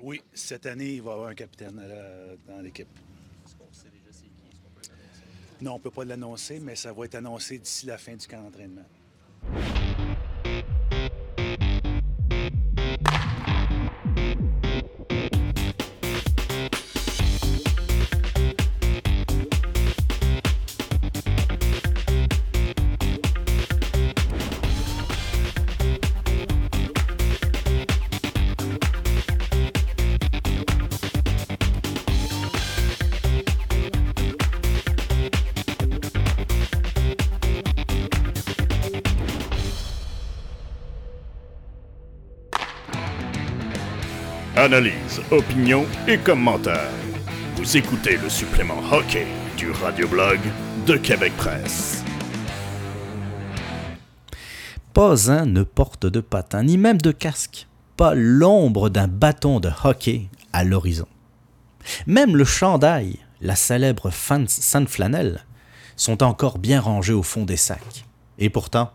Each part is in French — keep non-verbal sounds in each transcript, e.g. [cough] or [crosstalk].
Oui, cette année, il va y avoir un capitaine euh, dans l'équipe. Non, on ne peut pas l'annoncer, mais ça va être annoncé d'ici la fin du camp d'entraînement. Analyse, opinion et commentaires. Vous écoutez le supplément hockey du radioblog de Québec Presse. Pas un ne porte de patin, ni même de casque. Pas l'ombre d'un bâton de hockey à l'horizon. Même le chandail, la célèbre sainte flanelle, sont encore bien rangés au fond des sacs. Et pourtant,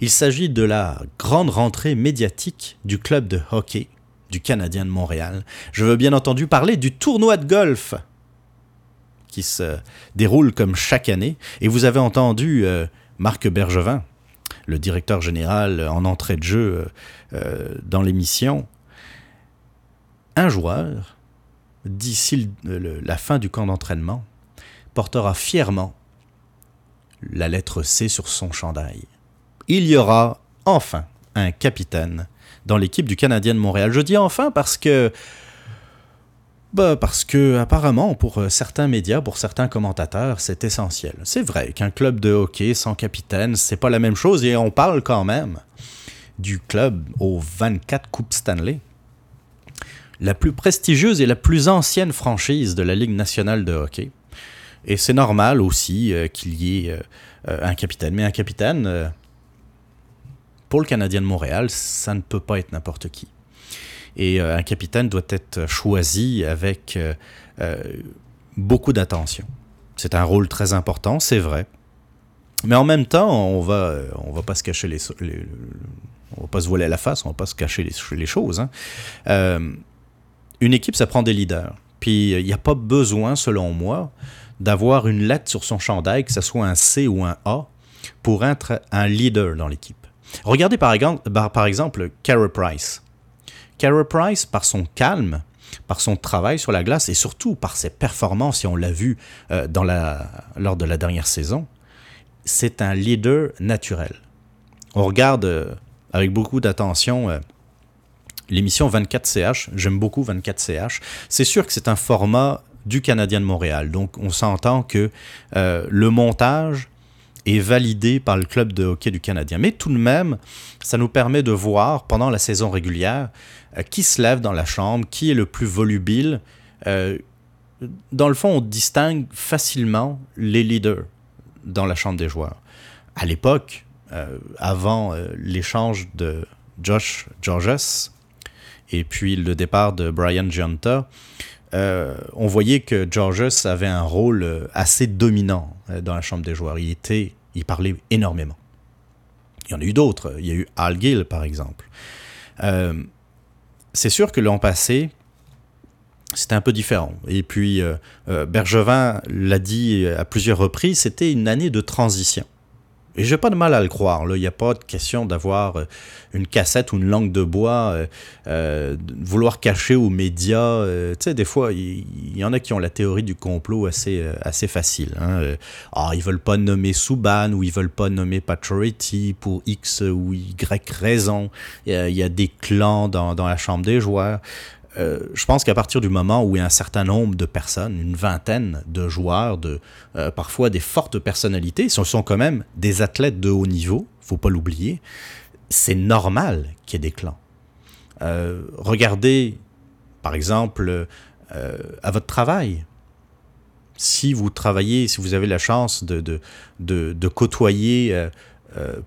il s'agit de la grande rentrée médiatique du club de hockey du Canadien de Montréal. Je veux bien entendu parler du tournoi de golf qui se déroule comme chaque année. Et vous avez entendu euh, Marc Bergevin, le directeur général en entrée de jeu euh, euh, dans l'émission. Un joueur, d'ici la fin du camp d'entraînement, portera fièrement la lettre C sur son chandail. Il y aura enfin un capitaine dans l'équipe du Canadien de Montréal. Je dis enfin parce que bah parce que apparemment pour euh, certains médias, pour certains commentateurs, c'est essentiel. C'est vrai qu'un club de hockey sans capitaine, c'est pas la même chose et on parle quand même du club aux 24 coupes Stanley. La plus prestigieuse et la plus ancienne franchise de la Ligue nationale de hockey. Et c'est normal aussi euh, qu'il y ait euh, un capitaine. Mais un capitaine, pour le Canadien de Montréal, ça ne peut pas être n'importe qui. Et euh, un capitaine doit être choisi avec euh, euh, beaucoup d'attention. C'est un rôle très important, c'est vrai. Mais en même temps, on va, on va pas se cacher les, on va pas se voiler la face, on va pas se cacher les, les choses. Hein. une équipe, ça prend des leaders. Puis il n'y a pas besoin, selon moi, d'avoir une lettre sur son chandail, que ce soit un C ou un A, pour être un leader dans l'équipe. Regardez par exemple, Carey Price. Carey Price, par son calme, par son travail sur la glace et surtout par ses performances, et on l'a vu euh, lors de la dernière saison, c'est un leader naturel. On regarde euh, avec beaucoup d'attention euh, l'émission 24CH. J'aime beaucoup 24CH. C'est sûr que c'est un format du Canadien de Montréal. Donc on s'entend que le montage validé par le club de hockey du Canadien. Mais tout de même, ça nous permet de voir pendant la saison régulière euh, qui se lève dans la chambre, qui est le plus volubile. Euh, dans le fond, on distingue facilement les leaders dans la chambre des joueurs. À l'époque, euh, avant l'échange de Josh Georges et puis le départ de Brian Gianta, on voyait que Georges avait un rôle assez dominant dans la chambre des joueurs. Il était il parlait énormément. Il y en a eu d'autres. Il y a eu Al Gill, par exemple. Euh, c'est sûr que l'an passé, c'était un peu différent. Et puis, euh, euh, Bergevin l'a dit à plusieurs reprises, c'était une année de transition. Et j'ai pas de mal à le croire. Il n'y a pas de question d'avoir euh, une cassette ou une langue de bois, euh, euh, vouloir cacher aux médias. tu sais, des fois, il y, en a qui ont la théorie du complot assez, assez facile. Hein. Ah, ils veulent pas nommer Subban ou ils veulent pas nommer Patriotty pour X ou Y raison. Il y, a des clans dans, dans la chambre des joueurs. Euh, je pense qu'à partir du moment où il y a un certain nombre de personnes, une vingtaine de joueurs, de euh, parfois des fortes personnalités, ce sont quand même des athlètes de haut niveau, faut pas l'oublier, c'est normal qu'il y ait des clans. Euh, regardez, par exemple, à votre travail. Si vous travaillez, si vous avez la chance de, de, de, de côtoyer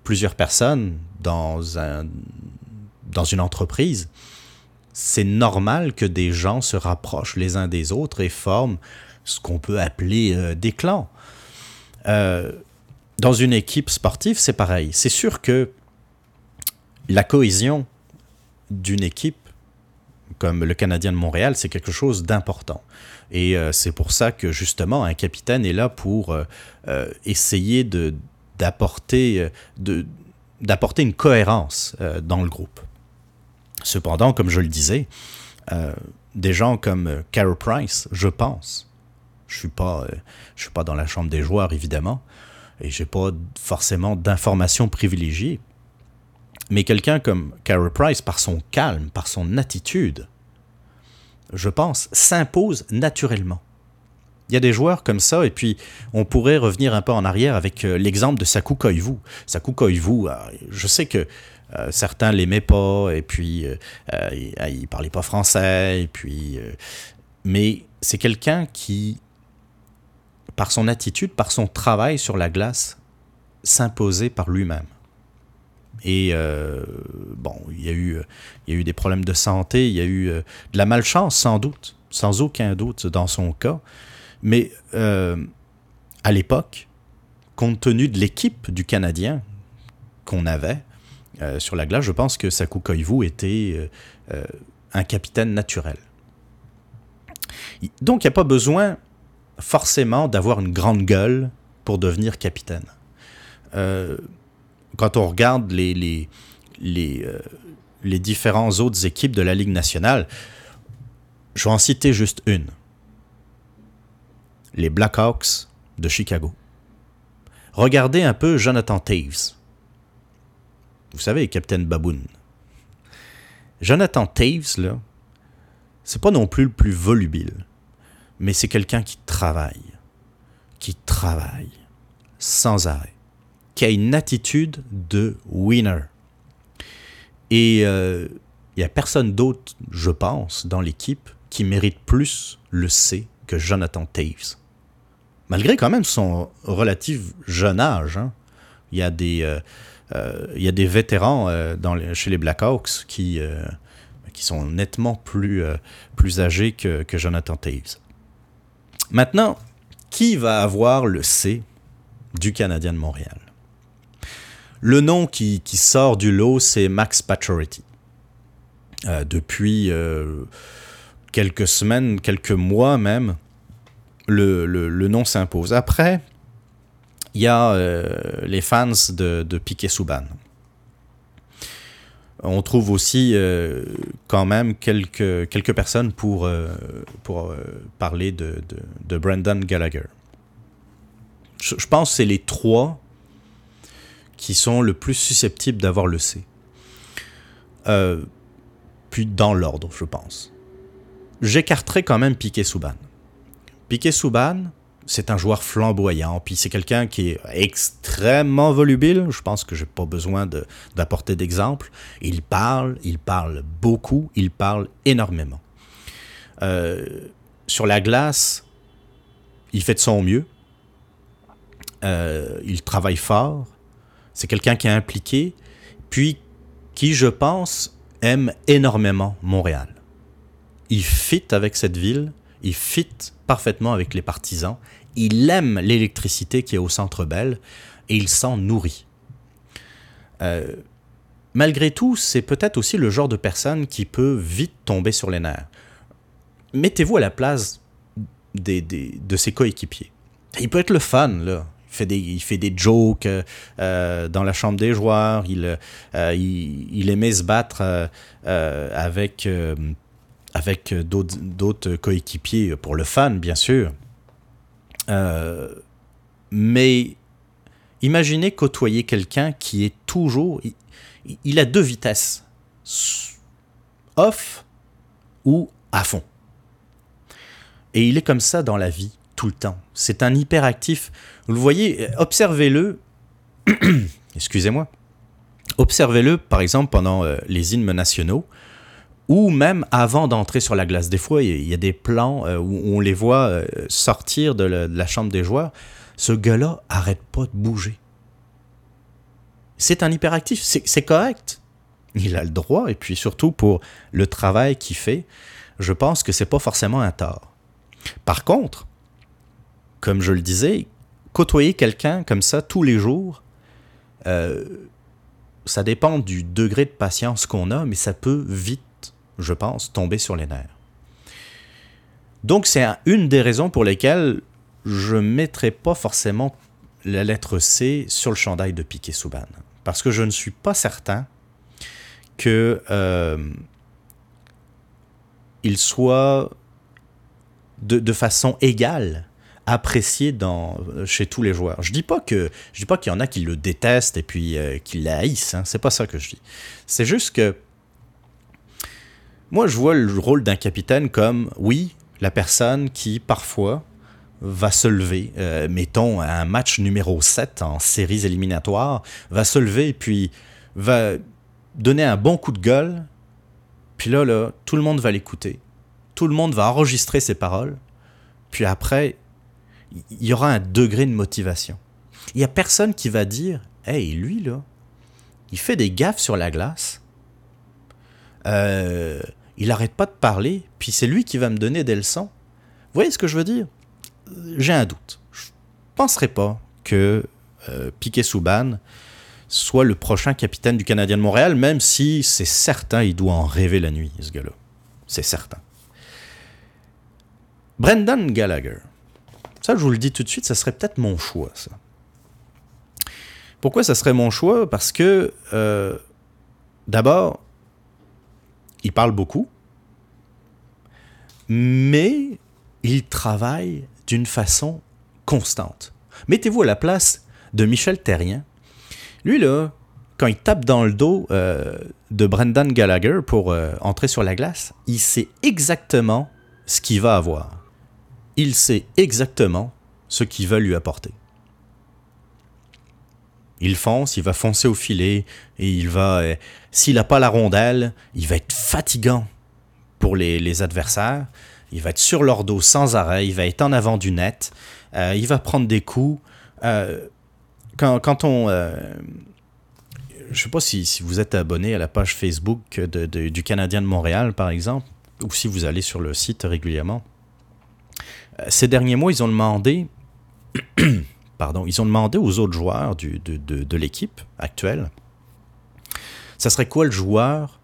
plusieurs personnes dans, un, dans une entreprise, c'est normal que des gens se rapprochent les uns des autres et forment ce qu'on peut appeler euh, des clans. Euh, dans une équipe sportive, c'est pareil. C'est sûr que la cohésion d'une équipe comme le Canadien de Montréal, c'est quelque chose d'important. Et euh, c'est pour ça que justement un capitaine est là pour essayer d'apporter d'apporter une cohérence dans le groupe. Cependant, comme je le disais, des gens comme Carol Price, je pense, je suis pas je suis pas dans la chambre des joueurs évidemment, et j'ai pas forcément d'informations privilégiées. Mais quelqu'un comme Carey Price, par son calme, par son attitude, je pense, s'impose naturellement. Il y a des joueurs comme ça, et puis on pourrait revenir un peu en arrière avec euh, l'exemple de Saku Koivu. Saku Koivu, euh, je sais que euh, certains l'aimaient pas, et puis il parlait pas français, et puis, mais c'est quelqu'un qui par son attitude, par son travail sur la glace, s'imposer par lui-même. Et euh, bon, il y, a eu, il y a eu des problèmes de santé, il y a eu euh, de la malchance sans doute, sans aucun doute dans son cas. Mais euh, à l'époque, compte tenu de l'équipe du Canadien qu'on avait sur la glace, je pense que Saku était un capitaine naturel. Donc il n'y a pas besoin forcément d'avoir une grande gueule pour devenir capitaine. Euh, quand on regarde les, les, les, euh, les différentes autres équipes de la Ligue nationale, je vais en citer juste une. Les Blackhawks de Chicago. Regardez un peu Jonathan Taves. Vous savez, Captain Baboon. Jonathan Taves, là, c'est pas non plus le plus volubile mais c'est quelqu'un qui travaille, qui travaille sans arrêt, qui a une attitude de winner. Et il euh, n'y a personne d'autre, je pense, dans l'équipe qui mérite plus le C que Jonathan Taves. Malgré quand même son relatif jeune âge. Hein. Il, y a des, euh, il y a des vétérans dans chez les Blackhawks qui, qui sont nettement plus, plus âgés que, Jonathan Taves. Maintenant, qui va avoir le C du Canadien de Montréal? Le nom qui, sort du lot, c'est Max Pacioretty. Euh, depuis euh, quelques semaines, quelques mois même, le, nom s'impose. Après, il y a euh, les fans de, de Piquet Souban. On trouve aussi euh, quand même quelques, quelques personnes pour, euh, pour parler de, de, Brandon Gallagher. Je, pense que c'est les trois qui sont le plus susceptibles d'avoir le C. puis dans l'ordre, je pense. J'écarterai quand même Piquet Souban. Piquet Souban, c'est un joueur flamboyant, puis c'est quelqu'un qui est extrêmement volubile. Je pense que j'ai pas besoin d'apporter d'exemple. Il parle, il parle beaucoup, il parle énormément. Euh, sur la glace, il fait de son mieux. Euh, il travaille fort. C'est quelqu'un qui est impliqué, puis qui, je pense, aime énormément Montréal. Il fit avec cette ville, il fit parfaitement avec les partisans, il aime l'électricité qui est au centre Bell et il s'en nourrit. Euh, malgré tout, c'est peut-être aussi le genre de personne qui peut vite tomber sur les nerfs. Mettez-vous à la place des, de ses coéquipiers. Il peut être le fun, là. Il fait des, il fait des jokes euh, dans la chambre des joueurs. Il, euh, il, aimait se battre avec, avec d'autres coéquipiers pour le fun, bien sûr. Euh, mais imaginez côtoyer quelqu'un qui est toujours... Il, a deux vitesses. Off ou à fond. Et il est comme ça dans la vie, tout le temps. C'est un hyperactif. Vous le voyez, observez-le. [clears throat] Excusez-moi. Observez-le, par exemple, pendant euh, les hymnes nationaux ou même avant d'entrer sur la glace. Des fois, il y a des plans euh, où on les voit euh, sortir de la, chambre des joueurs. Ce gars-là arrête pas de bouger. C'est un hyperactif, c'est correct. Il a le droit, et puis surtout pour le travail qu'il fait, je pense que c'est pas forcément un tort. Par contre, comme je le disais, côtoyer quelqu'un comme ça tous les jours, euh, ça dépend du degré de patience qu'on a, mais ça peut vite je pense, tomber sur les nerfs. Donc c'est une des raisons pour lesquelles je ne mettrai pas forcément la lettre C sur le chandail de Piquet Souban. Parce que je ne suis pas certain que euh, il soit de, façon égale apprécié chez tous les joueurs. Je dis pas que je dis pas qu'il y en a qui le détestent et puis euh, qui l'haïssent. Hein. C'est pas ça que je dis. C'est juste que moi je vois le rôle d'un capitaine comme oui la personne qui parfois va se lever, euh, mettons un match numéro 7 en séries éliminatoires, va se lever et puis va donner un bon coup de gueule, puis là, là tout le monde va l'écouter, tout le monde va enregistrer ses paroles, puis après, il y aura un degré de motivation. Il n'y a personne qui va dire, hey, lui, là, il fait des gaffes sur la glace, euh, il n'arrête pas de parler, puis c'est lui qui va me donner des leçons. Vous voyez ce que je veux dire? J'ai un doute. Je ne penserais pas que euh, Piquet Souban soit le prochain capitaine du Canadien de Montréal, même si c'est certain, il doit en rêver la nuit, ce gars-là. C'est certain. Brendan Gallagher. Ça, je vous le dis tout de suite, ça serait peut-être mon choix, ça. Pourquoi ça serait mon choix? Parce que, euh, d'abord, il parle beaucoup, mais il travaille d'une façon constante. Mettez-vous à la place de Michel Terrien. Lui, là, quand il tape dans le dos euh, de Brendan Gallagher pour euh, entrer sur la glace, il sait exactement ce qu'il va avoir. Il sait exactement ce qu'il va lui apporter. Il fonce, il va foncer au filet, et il va... Euh, s'il n'a pas la rondelle, il va être fatigant pour les, adversaires il va être sur leur dos sans arrêt, il va être en avant du net, euh, il va prendre des coups. Euh, quand, on... Je ne sais pas si, vous êtes abonné à la page Facebook du Canadien de Montréal, par exemple, ou si vous allez sur le site régulièrement. Ces derniers mois, ils ont demandé... ils ont demandé aux autres joueurs du, de, de, l'équipe actuelle, ça serait quoi le joueur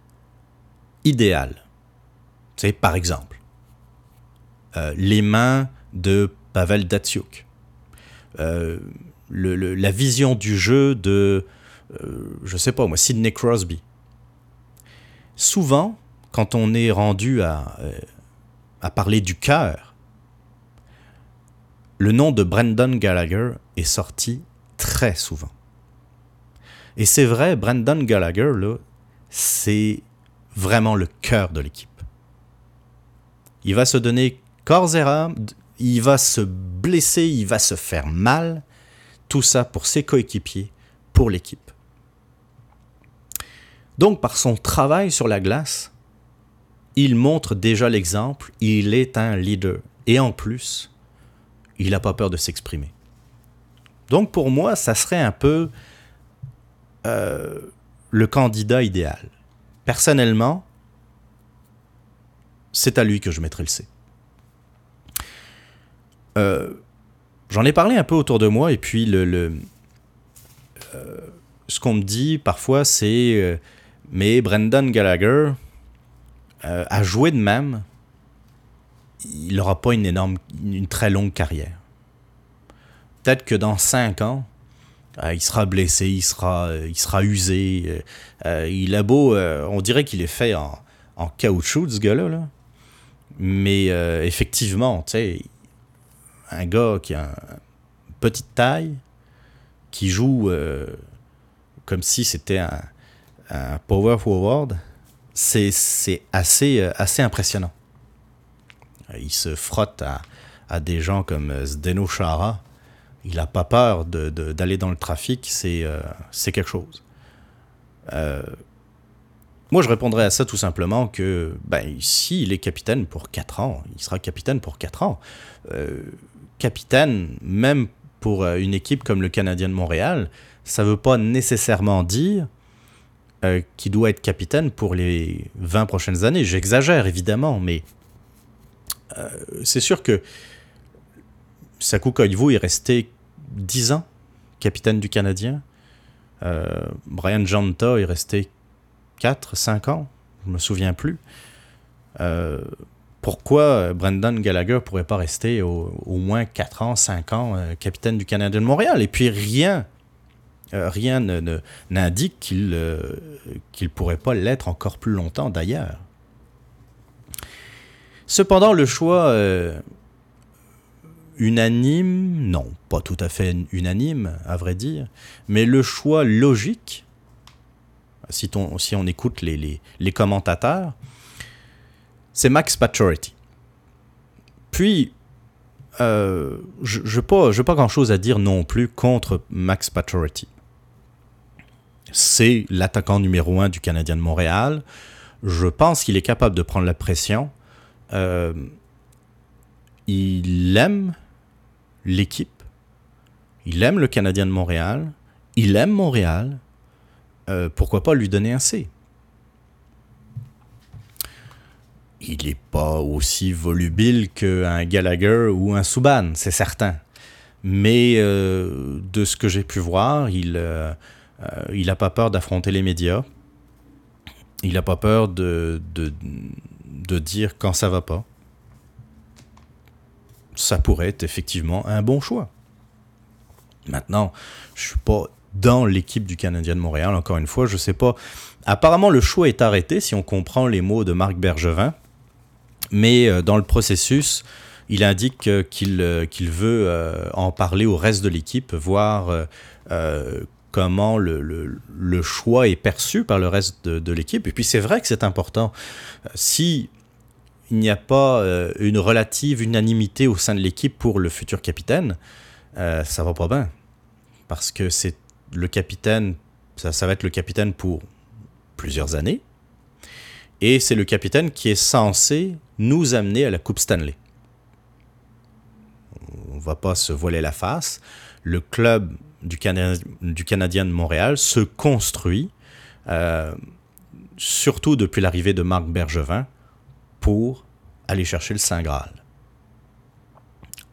idéal? C'est par exemple, euh, les mains de Pavel Datsuk. Euh, la vision du jeu de, euh, je sais pas moi, Sidney Crosby. Souvent, quand on est rendu à, à parler du cœur, le nom de Brendan Gallagher est sorti très souvent. Et c'est vrai, Brendan Gallagher, c'est vraiment le cœur de l'équipe. Il va se donner corps il va se blesser, il va se faire mal. Tout ça pour ses coéquipiers, pour l'équipe. Donc par son travail sur la glace, il montre déjà l'exemple, il est un leader. Et en plus, il n'a pas peur de s'exprimer. Donc pour moi, ça serait un peu euh, le candidat idéal. Personnellement, c'est à lui que je mettrais le C. Euh, j'en ai parlé un peu autour de moi et puis le, euh, ce qu'on me dit parfois c'est mais Brendan Gallagher a joué de même, il n'aura pas une une très longue carrière. Peut-être que dans cinq ans, il sera blessé, il sera, il sera usé. il a beau, on dirait qu'il est fait en, en caoutchouc, ce gars-là. Là. Mais effectivement, tu sais, un gars qui a une petite taille, qui joue euh, comme si c'était un, power forward, c'est assez, euh, assez impressionnant. Il se frotte à, des gens comme euh, Zdeno Chara. Il n'a pas peur d'aller dans le trafic, c'est quelque chose. moi, je répondrais à ça tout simplement que ben, s'il est capitaine pour 4 ans, il sera capitaine pour 4 ans capitaine, même pour euh, une équipe comme le Canadien de Montréal, ça ne veut pas nécessairement dire euh, qu'il doit être capitaine pour les 20 prochaines années. J'exagère évidemment, mais euh, c'est sûr que Saku Koivu est resté 10 ans capitaine du Canadien. Brian Janta est resté 4, 5 ans, je me souviens plus. euh, pourquoi Brendan Gallagher pourrait pas rester au, moins 4 ans, 5 ans capitaine du Canadien de Montréal? Et puis rien, rien n'indique qu'il ne pourrait pas l'être encore plus longtemps d'ailleurs. Cependant, le choix unanime, non, pas tout à fait unanime, à vrai dire, mais le choix logique, si, on écoute les, commentateurs, c'est Max Pacioretty. Puis, euh, je n'ai pas, pas grand-chose à dire non plus contre Max Pacioretty. C'est l'attaquant numéro un du Canadien de Montréal. Je pense qu'il est capable de prendre la pression. Euh, il aime l'équipe, il aime le Canadien de Montréal, il aime Montréal, euh, pourquoi pas lui donner un C? Il n'est pas aussi volubile qu'un Gallagher ou un Subban, c'est certain. Mais euh, de ce que j'ai pu voir, il n'a euh, pas peur d'affronter les médias. Il n'a pas peur de, de, de dire quand ça va pas ça pourrait être effectivement un bon choix. Maintenant, je suis pas dans l'équipe du Canadien de Montréal, encore une fois, je sais pas. Apparemment, le choix est arrêté si on comprend les mots de Marc Bergevin, mais euh, dans le processus, il indique qu'il euh, qu'il veut euh, en parler au reste de l'équipe, voir comment le, le, choix est perçu par le reste de, de l'équipe. Et puis c'est vrai que c'est important. Si il n'y a pas euh, une relative unanimité au sein de l'équipe pour le futur capitaine, euh, ça va pas bien. Parce que c'est le capitaine, ça, va être le capitaine pour plusieurs années. Et c'est le capitaine qui est censé nous amener à la Coupe Stanley. On va pas se voiler la face. Le club du, du Canadien de Montréal se construit, euh, surtout depuis l'arrivée de Marc Bergevin, pour aller chercher le Saint Graal.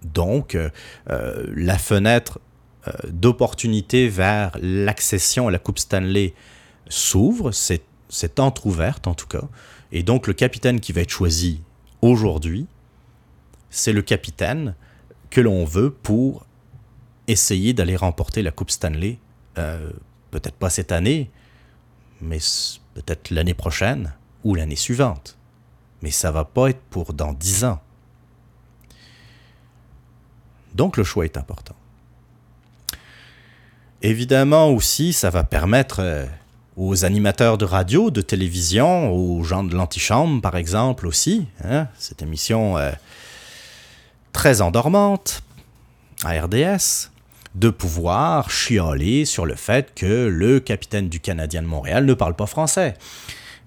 Donc, euh, euh, la fenêtre euh, d'opportunité vers l'accession à la Coupe Stanley s'ouvre, c'est, entr'ouverte en tout cas, et donc le capitaine qui va être choisi aujourd'hui, c'est le capitaine que l'on veut pour essayer d'aller remporter la Coupe Stanley, peut-être pas cette année, mais peut-être l'année prochaine ou l'année suivante mais ça va pas être pour dans 10 ans. Donc le choix est important. Évidemment aussi, ça va permettre euh, aux animateurs de radio, de télévision, aux gens de l'antichambre par exemple aussi, hein, cette émission euh, très endormante à RDS, de pouvoir chialer sur le fait que le capitaine du Canadien de Montréal ne parle pas français.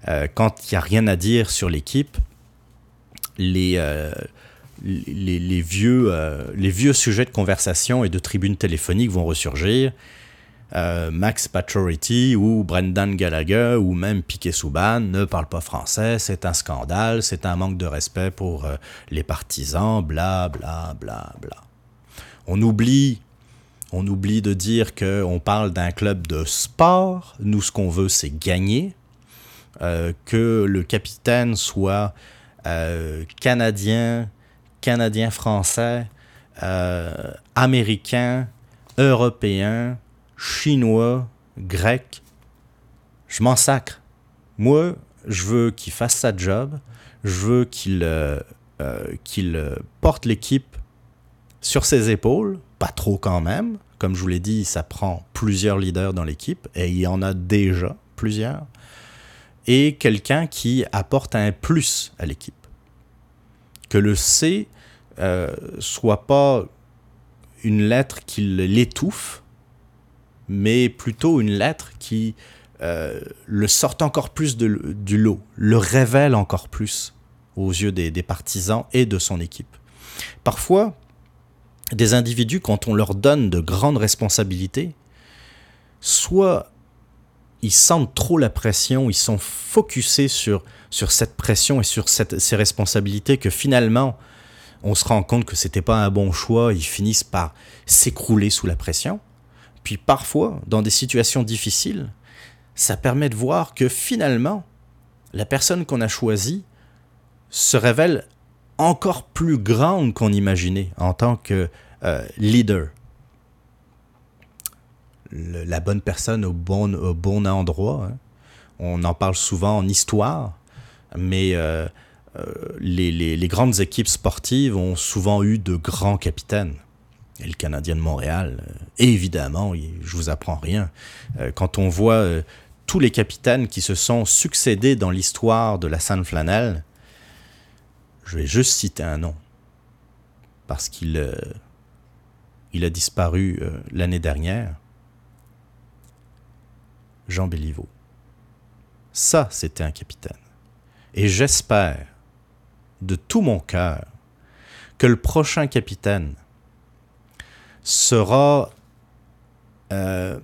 Euh, quand il n'y a rien à dire sur l'équipe, les, euh, euh, les vieux sujets de conversation et de tribunes téléphoniques vont ressurgir. Max Pacioretty ou Brendan Gallagher ou même Piquet Souban ne parlent pas français, c'est un scandale, c'est un manque de respect pour les partisans, bla bla bla bla. On oublie on oublie de dire qu'on parle d'un club de sport. Nous, ce qu'on veut, c'est gagner. Euh, que le capitaine soit euh, canadien, canadien-français, euh, américain, européen, chinois, grec. Je m'en sacre. Moi, je veux qu'il fasse sa job. Je veux qu'il porte l'équipe sur ses épaules, pas trop quand même. Comme je vous l'ai dit, ça prend plusieurs leaders dans l'équipe et il y en a déjà plusieurs et quelqu'un qui apporte un plus à l'équipe. Que le C euh, soit pas une lettre qui l'étouffe, mais plutôt une lettre qui euh, le sorte encore plus du lot, le révèle encore plus aux yeux des, des partisans et de son équipe. Parfois, des individus, quand on leur donne de grandes responsabilités, soit ils sentent trop la pression, ils sont focusés sur, sur cette pression et sur cette, ces responsabilités que finalement, on se rend compte que c'était pas un bon choix, ils finissent par s'écrouler sous la pression. Puis parfois, dans des situations difficiles, ça permet de voir que finalement, la personne qu'on a choisie se révèle encore plus grande qu'on imaginait en tant que euh, leader. La bonne personne au bon, au bon endroit. Hein. On en parle souvent en histoire, mais euh, euh, les, les, grandes équipes sportives ont souvent eu de grands capitaines. Et le Canadien de Montréal, évidemment, je vous apprends rien. quand on voit tous les capitaines qui se sont succédés dans l'histoire de la Sainte-Flanelle, je vais juste citer un nom, parce qu'il euh, il a disparu euh, l'année dernière. Jean Béliveau. Ça, c'était un capitaine. Et j'espère de tout mon cœur que le prochain capitaine sera, euh,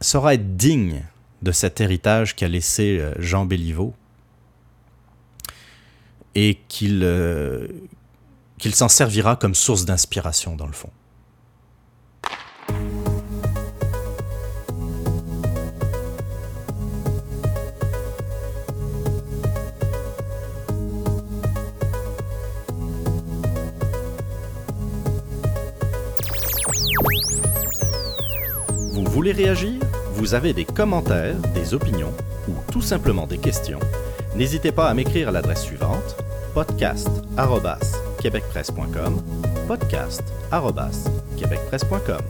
sera digne de cet héritage qu'a laissé Jean Béliveau et qu'il euh, qu'il s'en servira comme source d'inspiration dans le fond. Voulez réagir Vous avez des commentaires, des opinions ou tout simplement des questions N'hésitez pas à m'écrire à l'adresse suivante podcast@québecpresse.com podcast@québecpresse.com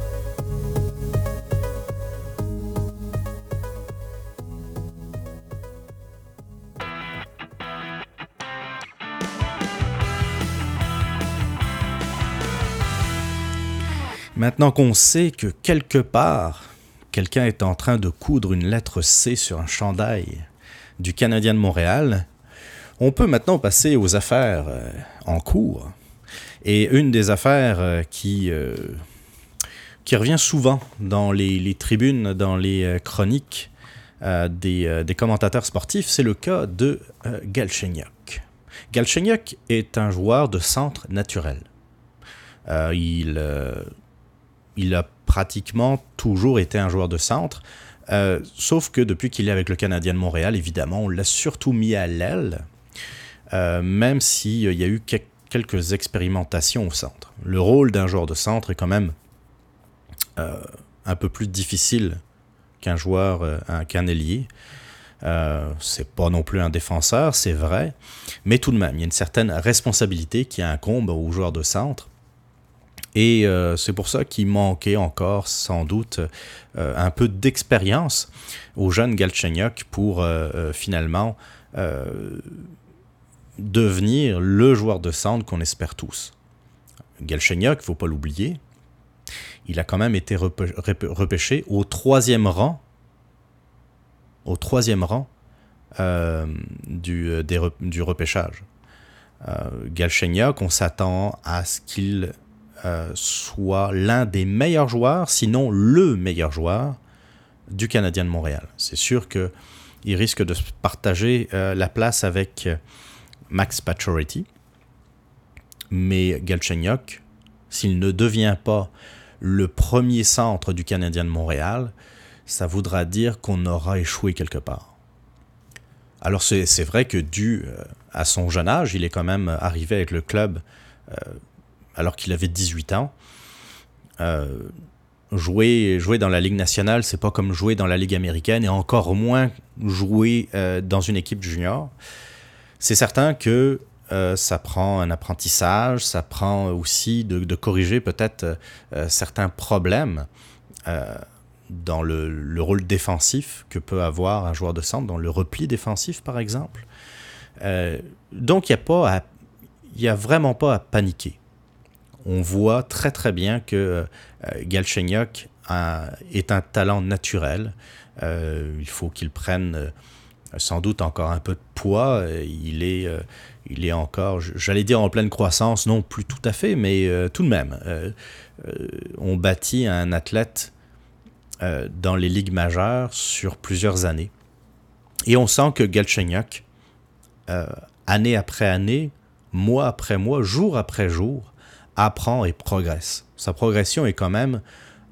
Maintenant qu'on sait que quelque part, quelqu'un est en train de coudre une lettre C sur un chandail du Canadien de Montréal, on peut maintenant passer aux affaires euh, en cours. Et une des affaires euh, qui, euh, qui revient souvent dans les, tribunes, dans les chroniques des, commentateurs sportifs, c'est le cas de Galchenyuk. Galchenyuk est un joueur de centre naturel. il, il a pratiquement toujours été un joueur de centre. Euh, sauf que depuis qu'il est avec le Canadien de Montréal, évidemment, on l'a surtout mis à l'aile, euh, même s'il y a eu quelques expérimentations au centre. Le rôle d'un joueur de centre est quand même euh, un peu plus difficile qu'un joueur, qu'un ailier. c'est pas non plus un défenseur, c'est vrai, mais tout de même, il y a une certaine responsabilité qui incombe aux joueurs de centre. Et euh, c'est pour ça qu'il manquait encore sans doute euh, un peu d'expérience au jeune Galchenyuk pour euh, finalement devenir le joueur de centre qu'on espère tous. Galchenyuk, il ne faut pas l'oublier, il a quand même été repêché au troisième rang, au troisième rang du, repêchage. Galchenyuk, on s'attend à ce qu'il euh, soit l'un des meilleurs joueurs, sinon le meilleur joueur du Canadien de Montréal. C'est sûr qu'il risque de partager euh, la place avec euh, Max Pacioretty, mais Galchenyuk, s'il ne devient pas le premier centre du Canadien de Montréal, ça voudra dire qu'on aura échoué quelque part. Alors c'est vrai que dû à son jeune âge, il est quand même arrivé avec le club alors qu'il avait 18 ans. Euh, jouer, jouer dans la Ligue nationale, c'est pas comme jouer dans la Ligue américaine et encore moins jouer euh, dans une équipe junior. C'est certain que euh, ça prend un apprentissage, ça prend aussi de, corriger peut-être certains problèmes dans le, le, rôle défensif que peut avoir un joueur de centre, dans le repli défensif par exemple. donc il n'y a, a vraiment pas à paniquer on voit très très bien que euh, Galchenyuk est un talent naturel. Euh, il faut qu'il prenne euh, sans doute encore un peu de poids. Il est, il est encore, j'allais dire en pleine croissance, non plus tout à fait, mais tout de même. on bâtit un athlète dans les ligues majeures sur plusieurs années. Et on sent que Galchenyuk, année après année, mois après mois, jour après jour, apprend et progresse. Sa progression est quand même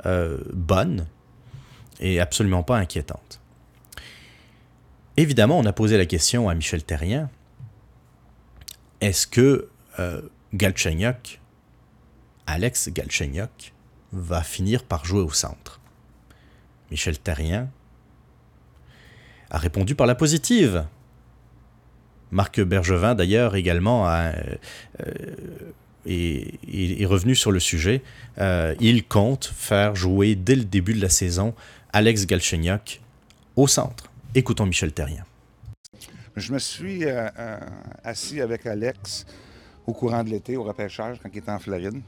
euh, bonne et absolument pas inquiétante. Évidemment, on a posé la question à Michel Terrien. est-ce que euh, Alex Galchenyuk, va finir par jouer au centre? Michel Terrien a répondu par la positive. Marc Bergevin, d'ailleurs, également, a, est, revenu sur le sujet. Euh, il compte faire jouer dès le début de la saison Alex Galchenyuk au centre. Écoutons Michel Terrien. Je me suis euh, euh, assis avec Alex au courant de l'été, au repêchage, quand il était en Floride.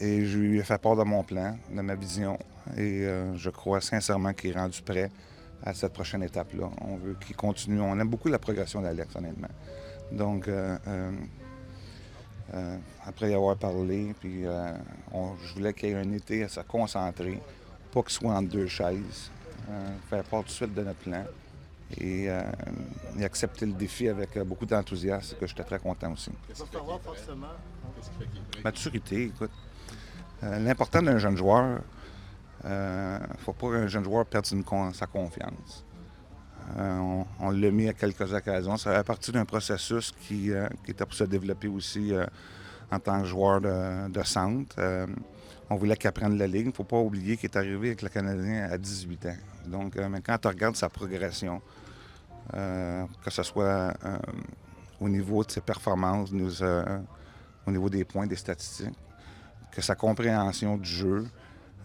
Et je lui ai fait part de mon plan, de ma vision. Et je crois sincèrement qu'il est rendu prêt à cette prochaine étape-là. On veut qu'il continue. On aime beaucoup la progression d'Alex, honnêtement. Donc, euh, après y avoir parlé, puis euh, je voulais qu'il y ait un été à se concentrer, pas qu'il soit entre deux chaises, euh, faire part tout de suite de notre plan et, accepter le défi avec beaucoup d'enthousiasme, que j'étais très content aussi. Maturité, écoute. L'important d'un jeune joueur, il ne faut pas qu'un jeune joueur perde sa confiance. Euh, on, l'a mis à quelques occasions. Ça a parti d'un processus qui, euh, était pour se développer aussi euh, en tant que joueur de, centre. on voulait qu'il apprenne la ligne. Il ne faut pas oublier qu'il est arrivé avec le Canadien à 18 ans. Donc, quand tu regardes sa progression, que ce soit au niveau de ses performances, au niveau des points, des statistiques, que sa compréhension du jeu,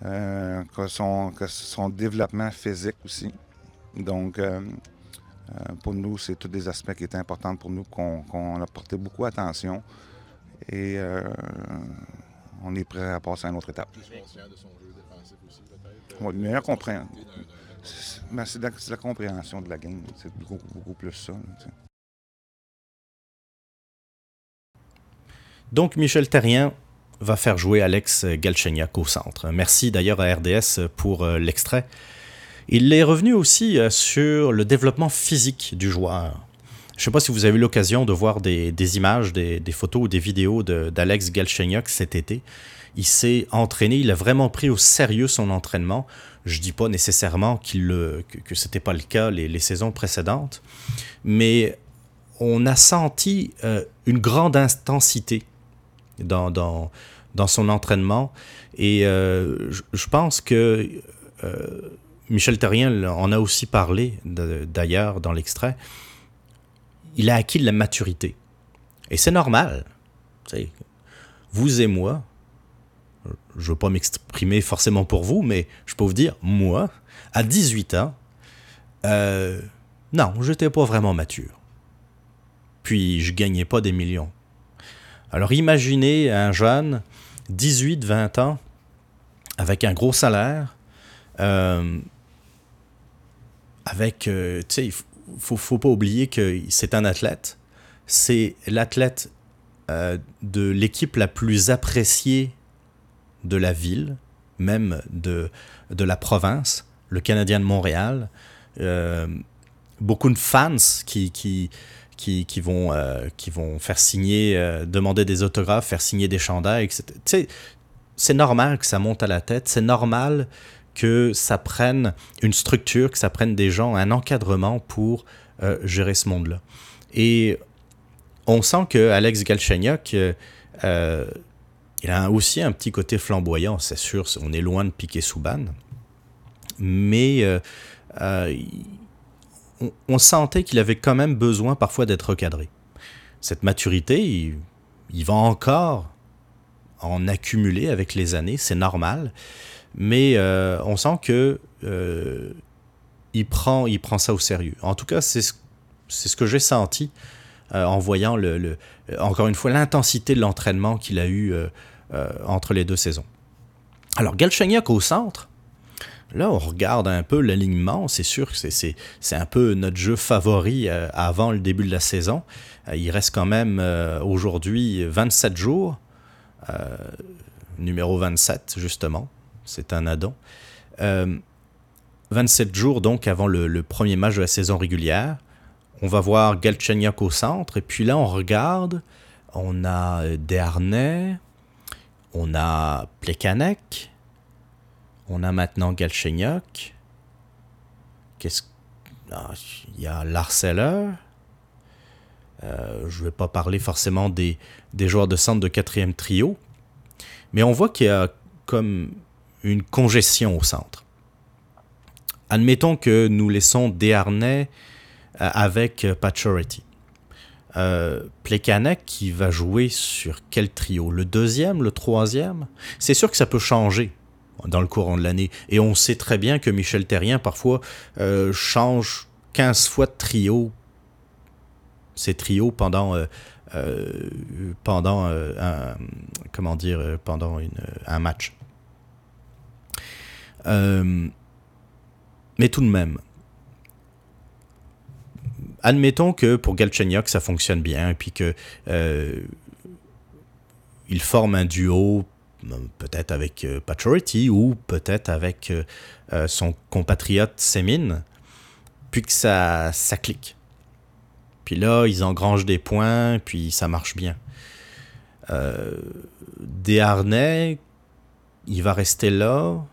que son développement physique aussi. Donc, euh, euh, pour nous, c'est tous des aspects qui étaient importants pour nous, qu'on a porté beaucoup attention. Et euh, on est prêt à passer à une autre étape. Plus conscient de son jeu défensif aussi, peut-être? Oui, meilleure compréhension. C'est la, la, compréhension de la game. C'est beaucoup, beaucoup, plus ça. Donc, Michel Terrien va faire jouer Alex Galchenyuk au centre. Merci d'ailleurs à RDS pour l'extrait. Il est revenu aussi euh, sur le développement physique du joueur. Je ne sais pas si vous avez eu l'occasion de voir des, images, des, photos ou des vidéos d'Alex Galchenyuk cet été. Il s'est entraîné, il a vraiment pris au sérieux son entraînement. Je ne dis pas nécessairement que, ce n'était pas le cas les, saisons précédentes, mais on a senti euh, une grande intensité dans, dans, dans son entraînement. Et euh, je, pense que Michel Terrien en a aussi parlé d'ailleurs dans l'extrait. Il a acquis de la maturité. Et c'est normal. Vous et moi, je ne veux pas m'exprimer forcément pour vous, mais je peux vous dire, moi, à 18 ans, euh, non, je n'étais pas vraiment mature. Puis je gagnais pas des millions. Alors imaginez un jeune, 18-20 ans, avec un gros salaire, euh, avec, euh, tu sais, il faut, faut pas oublier que c'est un athlète. C'est l'athlète euh, de l'équipe la plus appréciée de la ville, même de, de la province, le Canadien de Montréal. Euh, beaucoup de fans qui, qui, qui, qui vont, qui vont faire signer, demander des autographes, faire signer des chandails, etc. Tu sais, c'est normal que ça monte à la tête, c'est normal que ça prenne une structure, que ça prenne des gens, un encadrement pour euh, gérer ce monde-là. Et on sent que Alex Galchenyuk, euh, il a aussi un petit côté flamboyant, c'est sûr, on est loin de piquer Souban, mais euh, on, sentait qu'il avait quand même besoin parfois d'être recadré. Cette maturité, il va encore en accumuler avec les années, c'est normal mais euh, on sent que euh, il, prend, il prend ça au sérieux. En tout cas, c'est ce, ce que j'ai senti euh, en voyant, le, encore une fois, l'intensité de l'entraînement qu'il a eu entre les deux saisons. Alors, Galchenyuk au centre, Là, on regarde un peu l'alignement. C'est sûr que c'est un peu notre jeu favori avant le début de la saison. il reste quand même aujourd'hui 27 jours. numéro 27, justement c'est un addon. 27 jours donc avant le, premier match de la saison régulière. On va voir Galchenyuk au centre, et puis là on regarde, on a euh, Desharnais, on a Plekanek, on a maintenant Galchenyuk. Qu'est-ce ah, Il y a Larceller. je ne vais pas parler forcément des, des joueurs de centre de quatrième trio, mais on voit qu'il y a comme une congestion au centre. Admettons que nous laissons Desharnais avec Paturity. Euh, Plekanec qui va jouer sur quel trio? Le deuxième, le troisième? C'est sûr que ça peut changer dans le courant de l'année. Et on sait très bien que Michel Terrien, parfois, euh, change 15 fois de trio, ces trios pendant, euh, euh, pendant comment dire, pendant un match. Mais tout de même, admettons que pour Galchenyuk, ça fonctionne bien, et puis que euh, il forme un duo peut-être avec euh, ou peut-être avec euh, euh, son compatriote Semin, puis que ça, ça clique. Puis là, ils engrangent des points, puis ça marche bien. Euh, Desharnais, il va rester là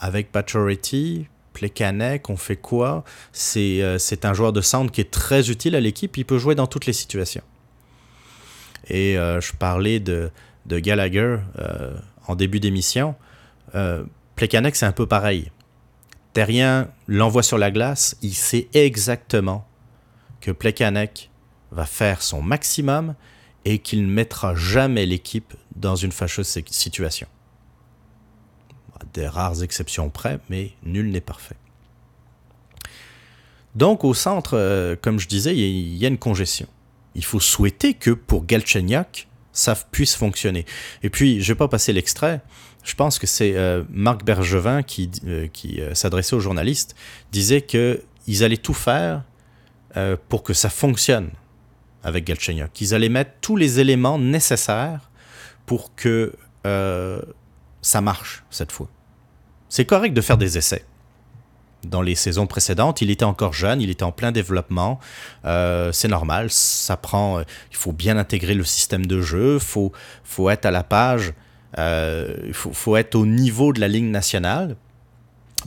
avec Paturity, Plekanec, on fait quoi? Euh, C'est un joueur de centre qui est très utile à l'équipe, il peut jouer dans toutes les situations. Et euh, je parlais de, Gallagher euh, en début d'émission. Euh, Plekanec, c'est un peu pareil. Terrien l'envoie sur la glace, il sait exactement que Plekanec va faire son maximum et qu'il ne mettra jamais l'équipe dans une fâcheuse situation des rares exceptions près, mais nul n'est parfait. Donc au centre, euh, comme je disais, il y, a une congestion. Il faut souhaiter que pour Galchenyuk, ça puisse fonctionner. Et puis, je vais pas passer l'extrait. Je pense que c'est euh, Marc Bergevin qui, euh, qui s'adressait aux journalistes, disait qu'ils allaient tout faire pour que ça fonctionne avec Galchenyuk. Qu'ils allaient mettre tous les éléments nécessaires pour que ça marche cette fois. C'est correct de faire des essais. Dans les saisons précédentes, il était encore jeune, il était en plein développement. Euh, c'est normal, ça prend. Euh, il faut bien intégrer le système de jeu, faut faut être à la page, euh, il faut, faut être au niveau de la ligne nationale.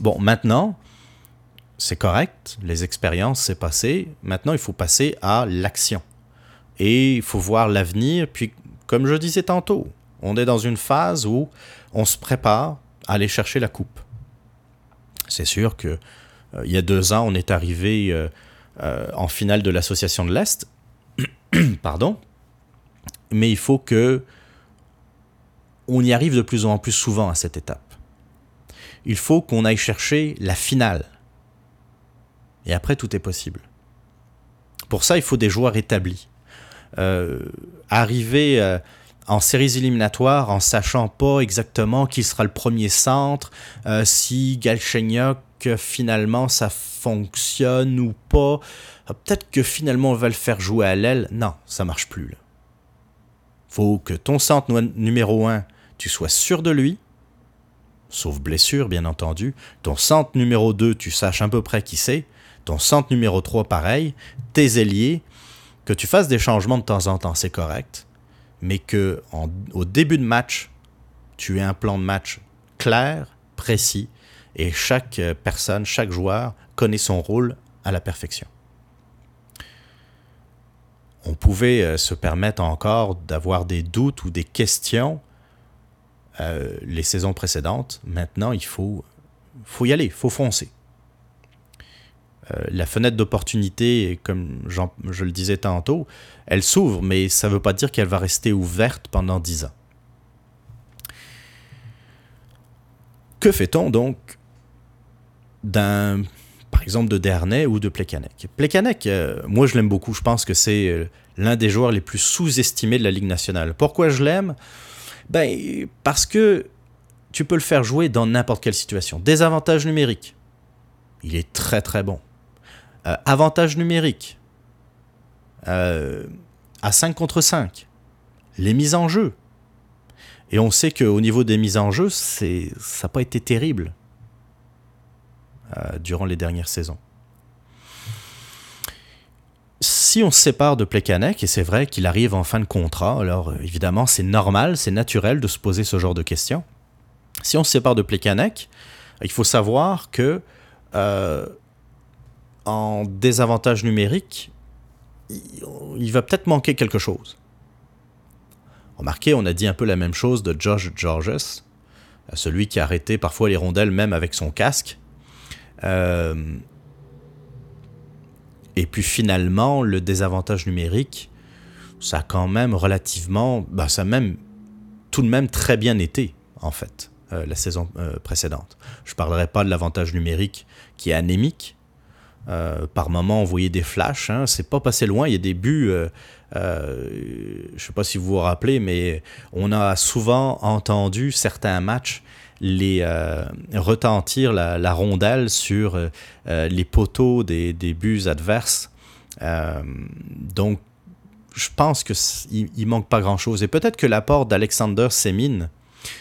Bon, maintenant, c'est correct, les expériences, c'est passé. Maintenant, il faut passer à l'action. Et il faut voir l'avenir. Puis, comme je disais tantôt, on est dans une phase où on se prépare aller chercher la coupe. C'est sûr que euh, il y a deux ans, on est arrivé euh, euh, en finale de l'association de l'Est, [coughs] pardon, mais il faut que on y arrive de plus en plus souvent à cette étape. Il faut qu'on aille chercher la finale. Et après, tout est possible. Pour ça, il faut des joueurs établis. arriver en séries éliminatoires en sachant pas exactement qui sera le premier centre, euh, si Galchenyuk finalement ça fonctionne ou pas. Euh, peut-être que finalement on va le faire jouer à l'aile. Non, ça marche plus. Là. Faut que ton centre numéro 1, tu sois sûr de lui, sauf blessure bien entendu. Ton centre numéro 2, tu saches à peu près qui c'est. Ton centre numéro 3, pareil. Tes ailiers, que tu fasses des changements de temps en temps, c'est correct mais que au début de match, tu aies un plan de match clair, précis, et chaque euh, personne, chaque joueur connaît son rôle à la perfection. On pouvait euh, se permettre encore d'avoir des doutes ou des questions euh, les saisons précédentes. Maintenant, il faut, faut y aller, il faut foncer. Euh, la fenêtre d'opportunité, comme je le disais tantôt, elle s'ouvre, mais ça ne veut pas dire qu'elle va rester ouverte pendant 10 ans. Que fait-on donc d'un, par exemple, de Dernay ou de Plekanec? Plekanec, euh, moi je l'aime beaucoup, je pense que c'est euh, l'un des joueurs les plus sous-estimés de la Ligue nationale. Pourquoi je l'aime? Ben, Parce que tu peux le faire jouer dans n'importe quelle situation. Désavantage numérique, il est très très bon. Euh, avantage numérique. Euh, à 5 contre 5. Les mises en jeu. Et on sait qu'au niveau des mises en jeu, ça n'a pas été terrible euh, durant les dernières saisons. Si on se sépare de Plekanec, et c'est vrai qu'il arrive en fin de contrat, alors évidemment c'est normal, c'est naturel de se poser ce genre de questions. Si on se sépare de Plekanec, il faut savoir que en désavantage numérique, il, va peut-être manquer quelque chose. Remarquez, on a dit un peu la même chose de Josh Georges, celui qui arrêtait parfois les rondelles même avec son casque. Euh, et puis finalement, le désavantage numérique, ça a quand même relativement, bah ça a même tout de même très bien été en fait euh, la saison euh, précédente. Je parlerai pas de l'avantage numérique qui est anémique. Par moment, on voyait des flashs, hein, c'est pas passé loin. Il y a des buts, je sais pas si vous vous rappelez, mais on a souvent entendu certains matchs les euh, retentir la, rondelle sur euh, euh, les poteaux des, des buts adverses. donc, je pense qu'il ne manque pas grand-chose. Et peut-être que l'apport d'Alexander Semin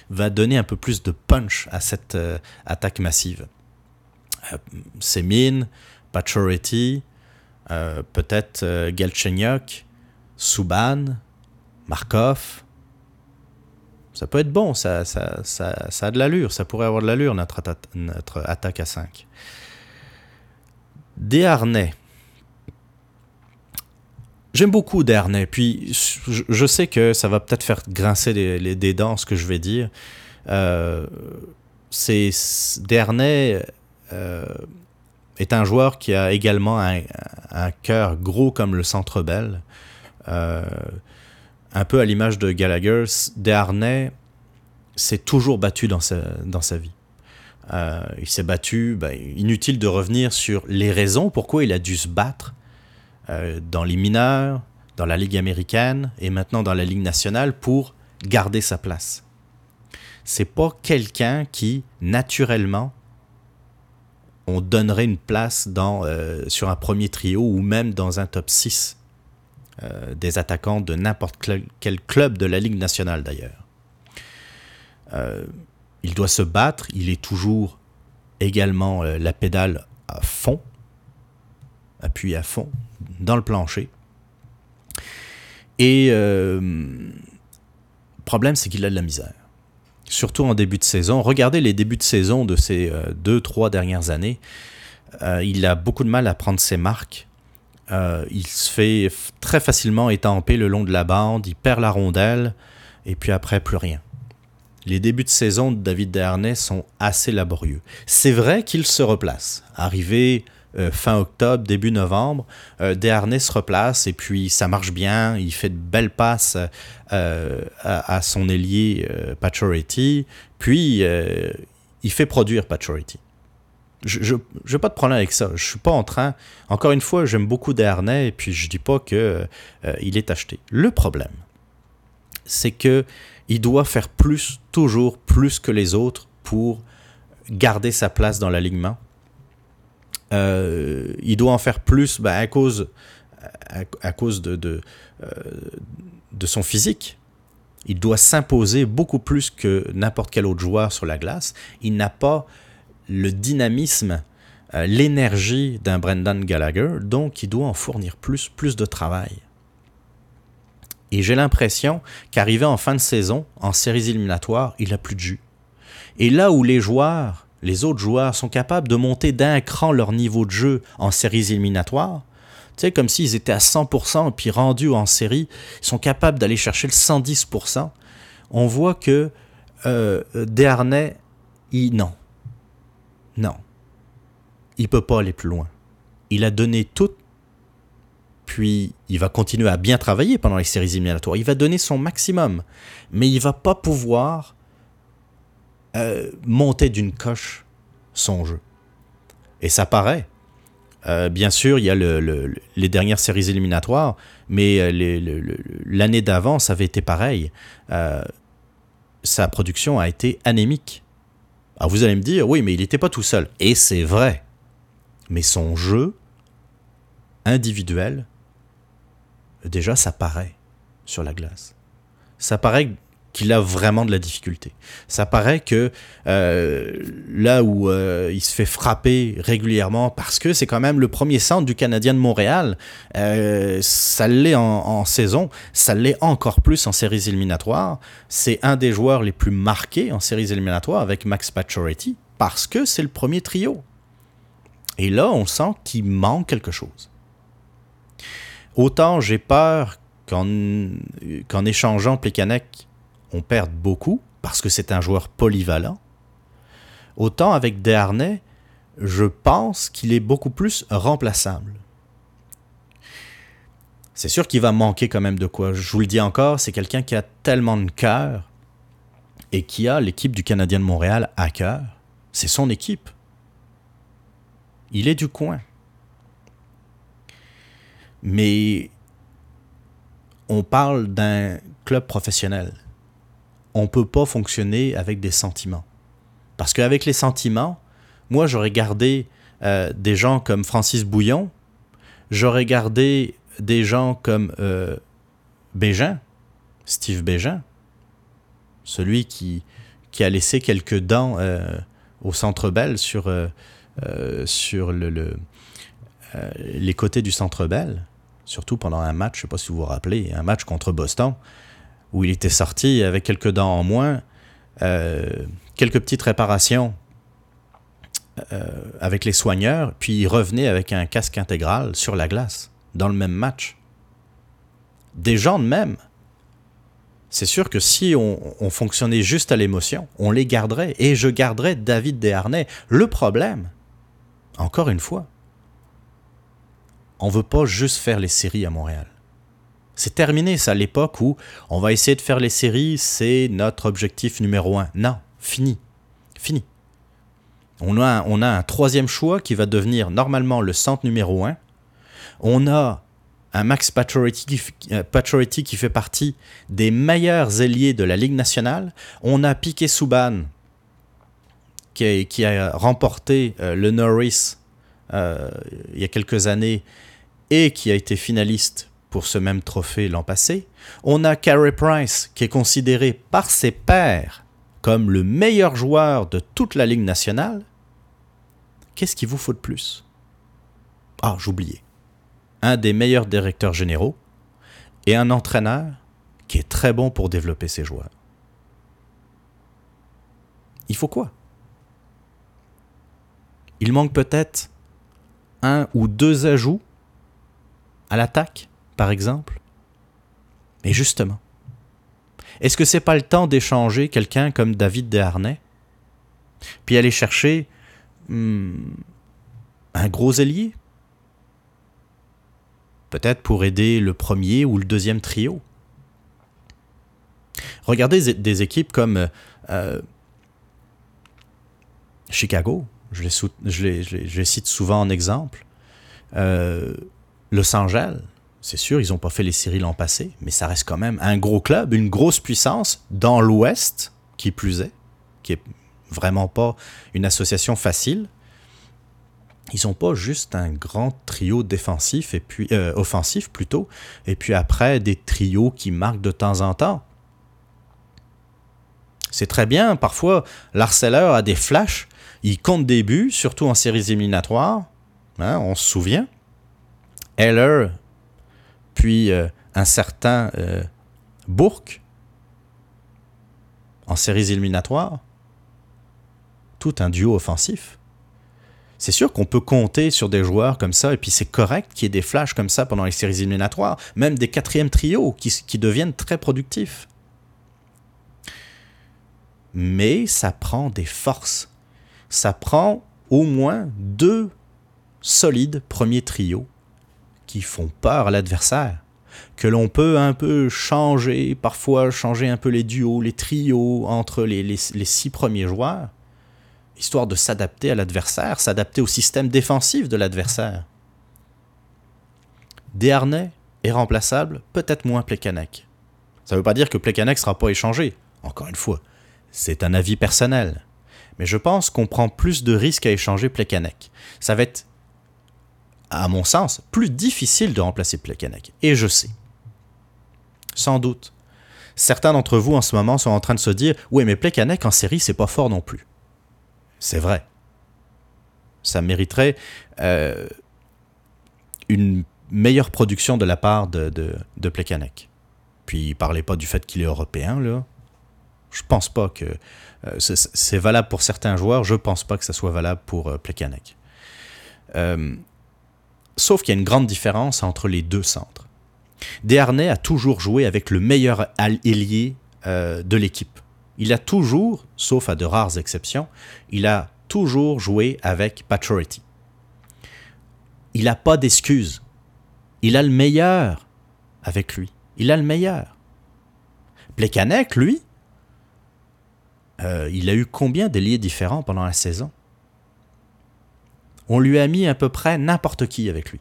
va donner un peu plus de punch à cette attaque massive. Semin, Pachority, peut-être Galchenyuk, Subban, Markov, ça peut être bon, ça, a de l'allure, ça pourrait avoir de l'allure, notre, attaque à 5. Desharnais. J'aime beaucoup Desharnais, puis je, sais que ça va peut-être faire grincer des, des, dents ce que je vais dire. Euh, c'est Desharnais euh, est un joueur qui a également un, cœur gros comme le Centre Bell. Euh, un peu à l'image de Gallagher, Desharnais s'est toujours battu dans sa, dans sa vie. Euh, il s'est battu, ben, inutile de revenir sur les raisons pourquoi il a dû se battre euh, dans les mineurs, dans la Ligue américaine et maintenant dans la Ligue nationale pour garder sa place. C'est pas quelqu'un qui, naturellement, on donnerait une place euh, sur un premier trio ou même dans un top 6 euh, des attaquants de n'importe quel club de la Ligue nationale d'ailleurs. Euh, il doit se battre, il est toujours également la pédale à fond, appuyé à fond, dans le plancher. Et le problème, c'est qu'il a de la misère. Surtout en début de saison. Regardez les débuts de saison de ces deux, trois dernières années. il a beaucoup de mal à prendre ses marques. Euh, il se fait très facilement étamper le long de la bande, il perd la rondelle, et puis après, plus rien. Les débuts de saison de David Dernay sont assez laborieux. C'est vrai qu'il se replace. Arrivé euh, fin octobre, début novembre, euh, se replace et puis ça marche bien. Il fait de belles passes euh, à, son ailier Paturity, puis il fait produire Paturity je n'ai pas de problème avec ça. Je suis pas en train. Encore une fois, j'aime beaucoup Desharnais et puis je dis pas que euh, il est acheté. Le problème, c'est que il doit faire plus, toujours plus que les autres pour garder sa place dans l'alignement. Euh, il doit en faire plus ben, à cause, à, cause de, euh, de son physique. Il doit s'imposer beaucoup plus que n'importe quel autre joueur sur la glace. Il n'a pas le dynamisme, euh, l'énergie d'un Brendan Gallagher, donc il doit en fournir plus, plus de travail. Et j'ai l'impression qu'arrivé en fin de saison, en séries éliminatoires, il n'a plus de jus. Et là où les joueurs, les autres joueurs, sont capables de monter d'un cran leur niveau de jeu en séries éliminatoires, tu sais, comme s'ils étaient à 100%, puis rendus en série, ils sont capables d'aller chercher le 110%, on voit que euh, non, non. Il peut pas aller plus loin. Il a donné tout, puis il va continuer à bien travailler pendant les séries éliminatoires. Il va donner son maximum, mais il va pas pouvoir euh, monter d'une coche son jeu. Et ça paraît. Euh, bien sûr, il y a les dernières séries éliminatoires, mais euh, l'année d'avant, ça avait été pareil. sa production a été anémique. Alors vous allez me dire, oui, mais il n'était pas tout seul. Et c'est vrai. Mais son jeu individuel, déjà, ça paraît sur la glace. Ça paraît qu'il a vraiment de la difficulté. Ça paraît que euh, là où euh, il se fait frapper régulièrement, parce que c'est quand même le premier centre du Canadien de Montréal, euh, ça l'est en, saison, ça l'est encore plus en séries éliminatoires. C'est un des joueurs les plus marqués en séries éliminatoires avec Max Pacioretty, parce que c'est le premier trio. Et là, on sent qu'il manque quelque chose. Autant j'ai peur qu'en échangeant Plekanec, on perde beaucoup, parce que c'est un joueur polyvalent. Autant avec Desharnais, je pense qu'il est beaucoup plus remplaçable. C'est sûr qu'il va manquer quand même de quoi. Je vous le dis encore, c'est quelqu'un qui a tellement de cœur et qui a l'équipe du Canadien de Montréal à cœur. C'est son équipe. Il est du coin. Mais on parle d'un club professionnel. On ne peut pas fonctionner avec des sentiments. Parce qu'avec les sentiments, moi j'aurais gardé euh, des gens comme Francis Bouillon, j'aurais gardé des gens comme euh, Bégin, Steve Bégin, celui qui, qui a laissé quelques dents euh, au centre Bell sur, sur le, le les côtés du centre Bell, surtout pendant un match, je ne sais pas si vous vous rappelez, un match contre Boston, où il était sorti avec quelques dents en moins, euh, quelques petites réparations euh, avec les soigneurs, puis il revenait avec un casque intégral sur la glace, dans le même match. Des gens de même. C'est sûr que si on, on fonctionnait juste à l'émotion, on les garderait, et je garderais David Desharnais. Le problème, encore une fois, on veut pas juste faire les séries à Montréal. C'est terminé, ça, l'époque où on va essayer de faire les séries, c'est notre objectif numéro un. Non, fini. Fini. On a, un, on a un troisième choix qui va devenir normalement le centre numéro un. On a un Max Pacioretty qui, euh, fait partie des meilleurs ailiers de la Ligue nationale. On a Piquet Souban qui a, qui a remporté euh, le Norris euh, il y a quelques années et qui a été finaliste pour ce même trophée l'an passé. On a Carey Price qui est considéré par ses pairs comme le meilleur joueur de toute la Ligue nationale. Qu'est-ce qu'il vous faut de plus? Ah, j'oubliais. Un des meilleurs directeurs généraux et un entraîneur qui est très bon pour développer ses joueurs. Il faut quoi? Il manque peut-être un ou deux ajouts à l'attaque, par exemple. Et justement, est-ce que c'est pas le temps d'échanger quelqu'un comme David Desharnais? Puis aller chercher hmm, un gros ailier? Peut-être pour aider le premier ou le deuxième trio? Regardez des équipes comme euh, Chicago, je les- je les cite souvent en exemple. Euh, Los Angeles, c'est sûr, ils n'ont pas fait les séries l'an passé, mais ça reste quand même un gros club, une grosse puissance dans l'Ouest, qui plus est, qui est vraiment pas une association facile. Ils n'ont pas juste un grand trio défensif et puis euh, offensif plutôt, et puis après des trios qui marquent de temps en temps. C'est très bien, parfois l'harceleur a des flashs, il compte des buts, surtout en séries éliminatoires, hein, on se souvient. Heller, puis euh, un certain euh, en séries éliminatoires. Tout un duo offensif. C'est sûr qu'on peut compter sur des joueurs comme ça, et puis c'est correct qu'il y ait des flashs comme ça pendant les séries éliminatoires, même des quatrièmes trios qui deviennent très productifs. Mais ça prend des forces. Ça prend au moins deux solides premiers trios qui font peur à l'adversaire, que l'on peut un peu changer, parfois changer un peu les duos, les trios entre les, six premiers joueurs, histoire de s'adapter à l'adversaire, s'adapter au système défensif de l'adversaire. Desharnais est remplaçable, peut-être moins Plekanec. Ça ne veut pas dire que Plekanec ne sera pas échangé. Encore une fois, c'est un avis personnel. Mais je pense qu'on prend plus de risques à échanger Plekanec. Ça va être à mon sens, plus difficile de remplacer Plekanec. Et je sais. Sans doute. Certains d'entre vous en ce moment sont en train de se dire Oui, mais Plekanec en série, c'est pas fort non plus. C'est vrai. Ça mériterait euh, une meilleure production de la part de, Plekanec. Puis, parlez pas du fait qu'il est européen, là. Je pense pas que. euh, c'est- c'est valable pour certains joueurs, je pense pas que ça soit valable pour euh, Plekanec. Sauf qu'il y a une grande différence entre les deux centres. Desharnais a toujours joué avec le meilleur ailier euh, de l'équipe. Il a toujours, sauf à de rares exceptions, il a toujours joué avec Paturity. Il n'a pas d'excuses. Il a le meilleur avec lui. Il a le meilleur. Plekanec, lui, euh, il a eu combien d'ailiers différents pendant la saison? On lui a mis à peu près n'importe qui avec lui.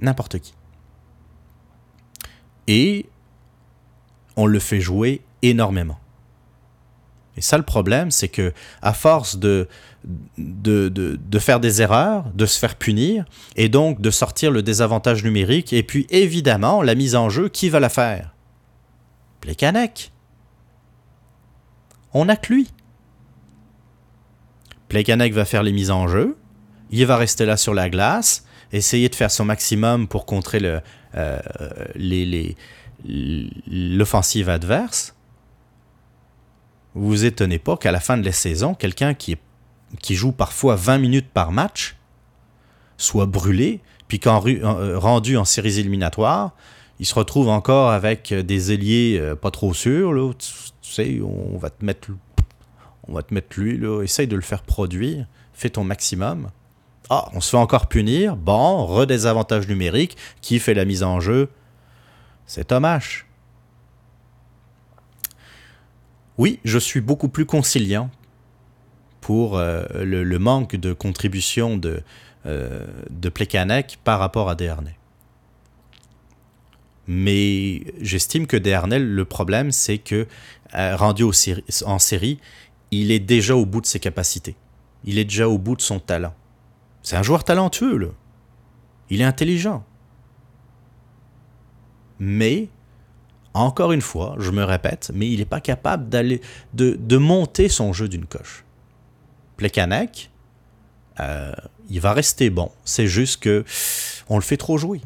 N'importe qui. Et on le fait jouer énormément. Et ça, le problème, c'est que à force de, de, faire des erreurs, de se faire punir, et donc de sortir le désavantage numérique, et puis évidemment, la mise en jeu, qui va la faire? Plekanec. On n'a que lui. Plekanec va faire les mises en jeu, il va rester là sur la glace, essayer de faire son maximum pour contrer le, euh, l'offensive adverse vous vous étonnez pas qu'à la fin de la saison, quelqu'un qui, qui joue parfois 20 minutes par match soit brûlé, puis quand euh, rendu en séries éliminatoires, il se retrouve encore avec des ailiers euh, pas trop sûrs. Là, tu, sais, on va te mettre, on va te mettre lui, là, essaye de le faire produire, fais ton maximum. Ah, on se fait encore punir? Bon, redésavantage numérique. Qui fait la mise en jeu? C'est Thomas. Oui, je suis beaucoup plus conciliant pour euh, le, manque de contribution de, euh, par rapport à Desharnais. Mais j'estime que Desharnais, le problème, c'est que, euh, rendu en série, il est déjà au bout de ses capacités. Il est déjà au bout de son talent. C'est un joueur talentueux. Il est intelligent. Mais encore une fois, je me répète, mais il n'est pas capable d'aller de, de, monter son jeu d'une coche. Plekanec, euh, il va rester bon. C'est juste que on le fait trop jouer.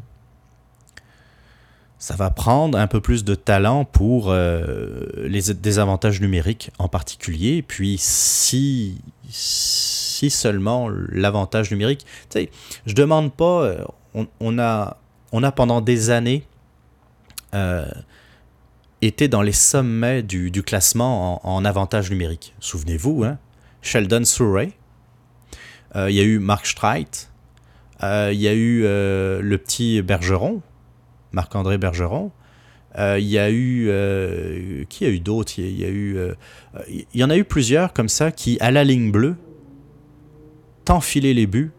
Ça va prendre un peu plus de talent pour euh, les désavantages numériques en particulier. Puis si, si seulement l'avantage numérique, tu sais, je demande pas. Euh, on, a, on a pendant des années était dans les sommets du, classement en, avantage numérique. Souvenez-vous, hein? Sheldon Surrey, euh, il y a eu Mark Streit, euh, il y a eu euh, le petit Bergeron, Marc-André Bergeron, il y a eu... qui a eu d'autres? Il, y a eu... il y en a eu plusieurs comme ça qui, à la ligne bleue, t'enfilaient les buts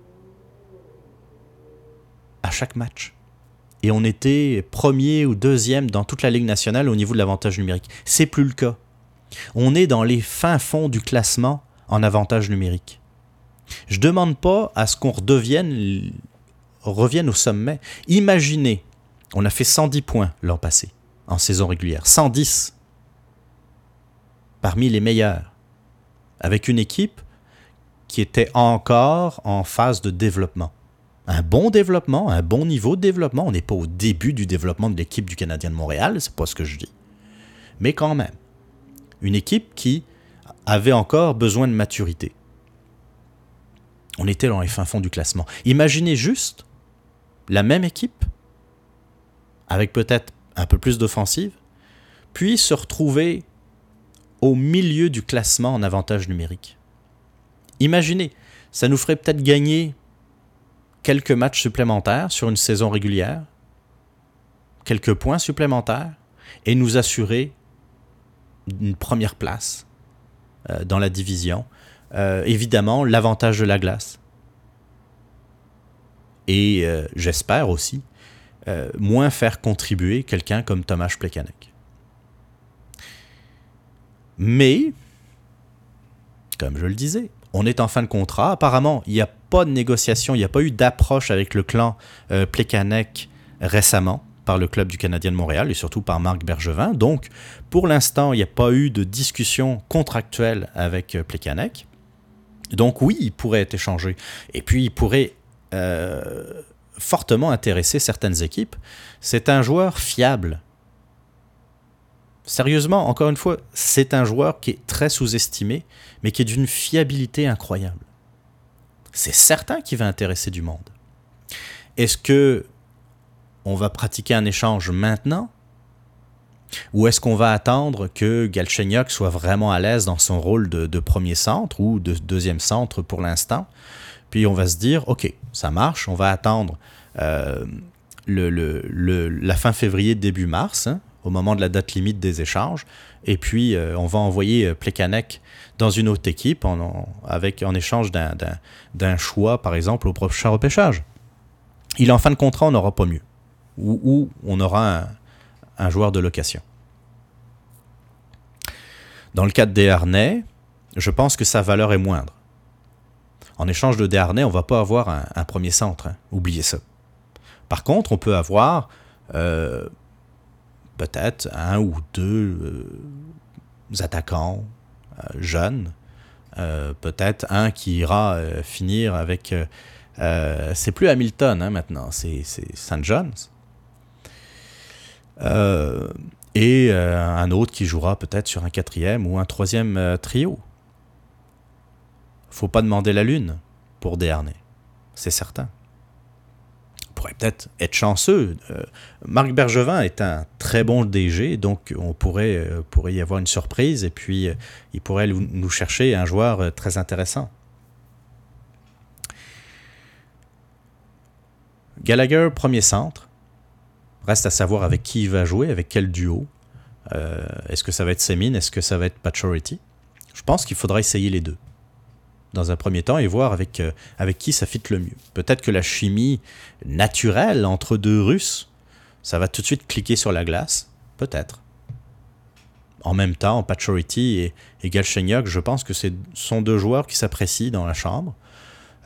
à chaque match et on était premier ou deuxième dans toute la Ligue nationale au niveau de l'avantage numérique. C'est plus le cas. On est dans les fins fonds du classement en avantage numérique. Je demande pas à ce qu'on redevienne revienne au sommet. Imaginez, on a fait 110 points l'an passé en saison régulière, 110 parmi les meilleurs, avec une équipe qui était encore en phase de développement un bon développement, un bon niveau de développement. On n'est pas au début du développement de l'équipe du Canadien de Montréal, c'est pas ce que je dis. Mais quand même, une équipe qui avait encore besoin de maturité. On était dans les fins fonds du classement. Imaginez juste la même équipe, avec peut-être un peu plus d'offensive, puis se retrouver au milieu du classement en avantage numérique. Imaginez, ça nous ferait peut-être gagner quelques matchs supplémentaires sur une saison régulière, quelques points supplémentaires, et nous assurer une première place euh, dans la division. Euh, évidemment, l'avantage de la glace. Et euh, j'espère aussi moins faire contribuer quelqu'un comme Thomas Plekanec. Mais, comme je le disais, on est en fin de contrat. Apparemment, il n'y a pas de négociation, il n'y a pas eu d'approche avec le clan euh, Plekanec récemment par le club du Canadien de Montréal et surtout par Marc Bergevin. Donc, pour l'instant, il n'y a pas eu de discussion contractuelle avec euh, Plekanec. Donc oui, il pourrait être échangé. Et puis, il pourrait euh, fortement intéresser certaines équipes. C'est un joueur fiable. Sérieusement, encore une fois, c'est un joueur qui est très sous-estimé, mais qui est d'une fiabilité incroyable. C'est certain qu'il va intéresser du monde. est-ce que on va pratiquer un échange maintenant? Ou est-ce qu'on va attendre que Galchenyuk soit vraiment à l'aise dans son rôle de, premier centre ou de deuxième centre pour l'instant? Puis on va se dire, OK, ça marche, on va attendre euh, la fin février, début mars, hein, au moment de la date limite des échanges, et puis euh, on va envoyer euh, Plekanec dans une autre équipe en, avec, en échange d'un choix, par exemple, au prochain repêchage. Il est en fin de contrat, on n'aura pas mieux. Ou, on aura un, joueur de location. Dans le cas de Desharnais, je pense que sa valeur est moindre. En échange de Desharnais, on ne va pas avoir un, premier centre. Hein. Oubliez ça. Par contre, on peut avoir euh, peut-être un ou deux euh, attaquants euh, jeunes. peut-être un qui ira finir avec... c'est plus Hamilton hein, maintenant, c'est St. John's. Et un autre qui jouera peut-être sur un quatrième ou un troisième trio. Faut pas demander la lune pour Desharnais, c'est certain. On pourrait peut-être être chanceux. Marc Bergevin est un très bon DG, donc on pourrait, pourrait y avoir une surprise et puis il pourrait nous chercher un joueur très intéressant. Gallagher, premier centre. Reste à savoir avec qui il va jouer, avec quel duo. Euh, est-ce que ça va être Semin Est-ce que ça va être Paturity Je pense qu'il faudra essayer les deux dans un premier temps et voir avec, euh, avec qui ça fit le mieux. Peut-être que la chimie naturelle entre deux Russes, ça va tout de suite cliquer sur la glace. Peut-être. En même temps, Paturity et, et Galchenyuk, je pense que ce sont deux joueurs qui s'apprécient dans la chambre.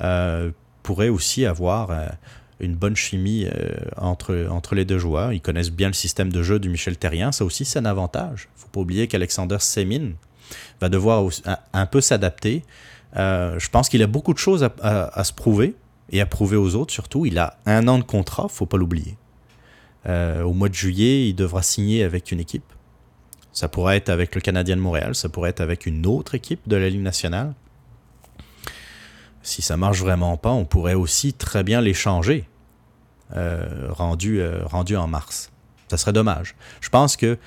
Euh, pourraient aussi avoir une bonne chimie euh, entre, entre les deux joueurs. Ils connaissent bien le système de jeu du Michel Terrien. Ça aussi, c'est un avantage. Il ne faut pas oublier qu'Alexander Semin va devoir un, peu s'adapter. Euh, je pense qu'il a beaucoup de choses à, se prouver et à prouver aux autres surtout. Il a un an de contrat, faut pas l'oublier. Euh, au mois de juillet, il devra signer avec une équipe. Ça pourrait être avec le Canadien de Montréal, ça pourrait être avec une autre équipe de la Ligue nationale. Si ça marche vraiment pas, on pourrait aussi très bien l'échanger euh, rendu, euh, rendu en mars. Ça serait dommage. Je pense que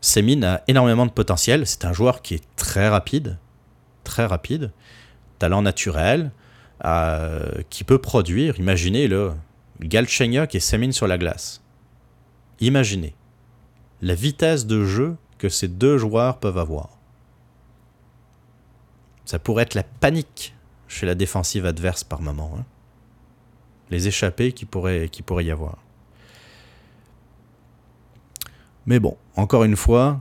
Semin a énormément de potentiel. C'est un joueur qui est très rapide, très rapide, talent naturel, euh, qui peut produire. Imaginez là, Galchenyuk et Semin sur la glace. Imaginez la vitesse de jeu que ces deux joueurs peuvent avoir. Ça pourrait être la panique chez la défensive adverse par moment. Hein les échappées qui pourrait, qui pourrait y avoir. Mais bon, encore une fois,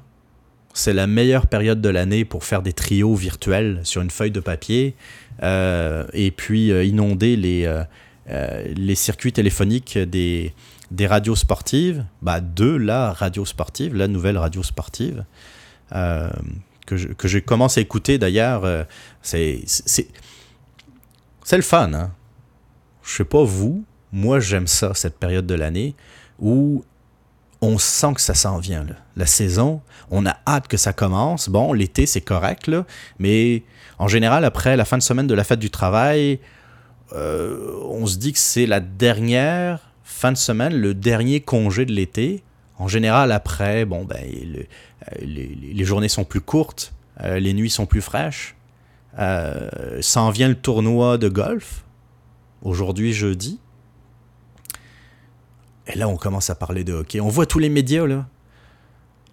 c'est la meilleure période de l'année pour faire des trios virtuels sur une feuille de papier euh, et puis euh, inonder les, euh, les circuits téléphoniques des, des radios sportives. Bah, deux, la radio sportive, la nouvelle radio sportive, que, je, que commence à écouter d'ailleurs. c'est, c'est, c'est le fun. Hein? je sais pas vous, moi j'aime ça, cette période de l'année où on sent que ça s'en vient. La saison, on a hâte que ça commence. Bon, l'été, c'est correct, là, mais en général, après la fin de semaine de la fête du travail, euh, on se dit que c'est la dernière fin de semaine, le dernier congé de l'été. En général, après, bon, ben, les, journées sont plus courtes, euh, les nuits sont plus fraîches. Euh, s'en vient le tournoi de golf aujourd'hui jeudi. Et là, on commence à parler de hockey. On voit tous les médias, là.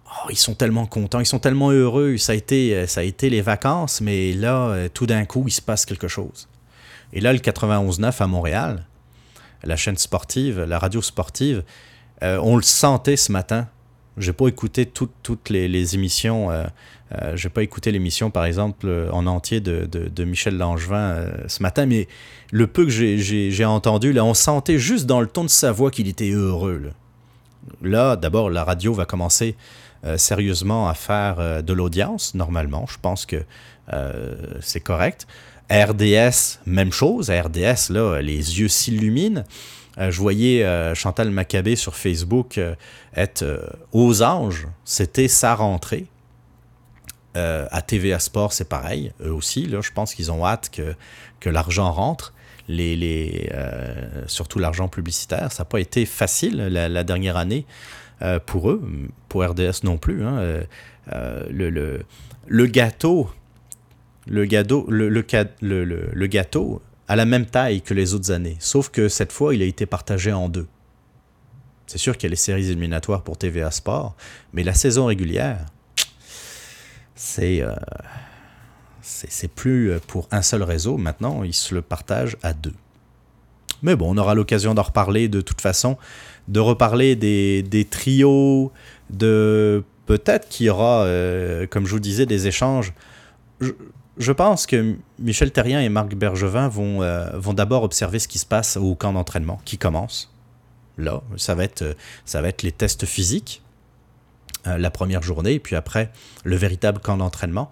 Oh, ils sont tellement contents, ils sont tellement heureux. Ça a été, ça a été les vacances, mais là, tout d'un coup, il se passe quelque chose. Et là, le 91.9 à Montréal, la chaîne sportive, la radio sportive, euh, on le sentait ce matin. J'ai pas écouté toutes les, émissions euh, euh, je n'ai pas écouté l'émission, par exemple, euh, en entier de, Michel Langevin euh, ce matin, mais le peu que j'ai entendu, là, on sentait juste dans le ton de sa voix qu'il était heureux. Là, d'abord, la radio va commencer sérieusement à faire de l'audience, normalement. Je pense que c'est correct. RDS, même chose. RDS, là, les yeux s'illuminent. je voyais Chantal Maccabé sur Facebook être aux anges. C'était sa rentrée. Euh, à TVA Sport, c'est pareil. Eux aussi, je pense qu'ils ont hâte que, l'argent rentre. les surtout l'argent publicitaire. Ça n'a pas été facile la, dernière année pour eux, pour RDS non plus. Hein. le, gâteau, le gâteau, le gâteau à la même taille que les autres années, sauf que cette fois, il a été partagé en deux. C'est sûr qu'il y a les séries éliminatoires pour TVA Sport, mais la saison régulière, c'est euh, c'est plus pour un seul réseau. Maintenant, ils se le partagent à deux. Mais bon, on aura l'occasion d'en reparler de toute façon, de reparler des, des trios, de peut-être qu'il y aura, euh, comme je vous disais, des échanges. Je, pense que Michel Terrien et Marc Bergevin vont, euh, vont d'abord observer ce qui se passe au camp d'entraînement qui commence là. Ça va être, ça va être les tests physiques euh, la première journée, et puis après le véritable camp d'entraînement.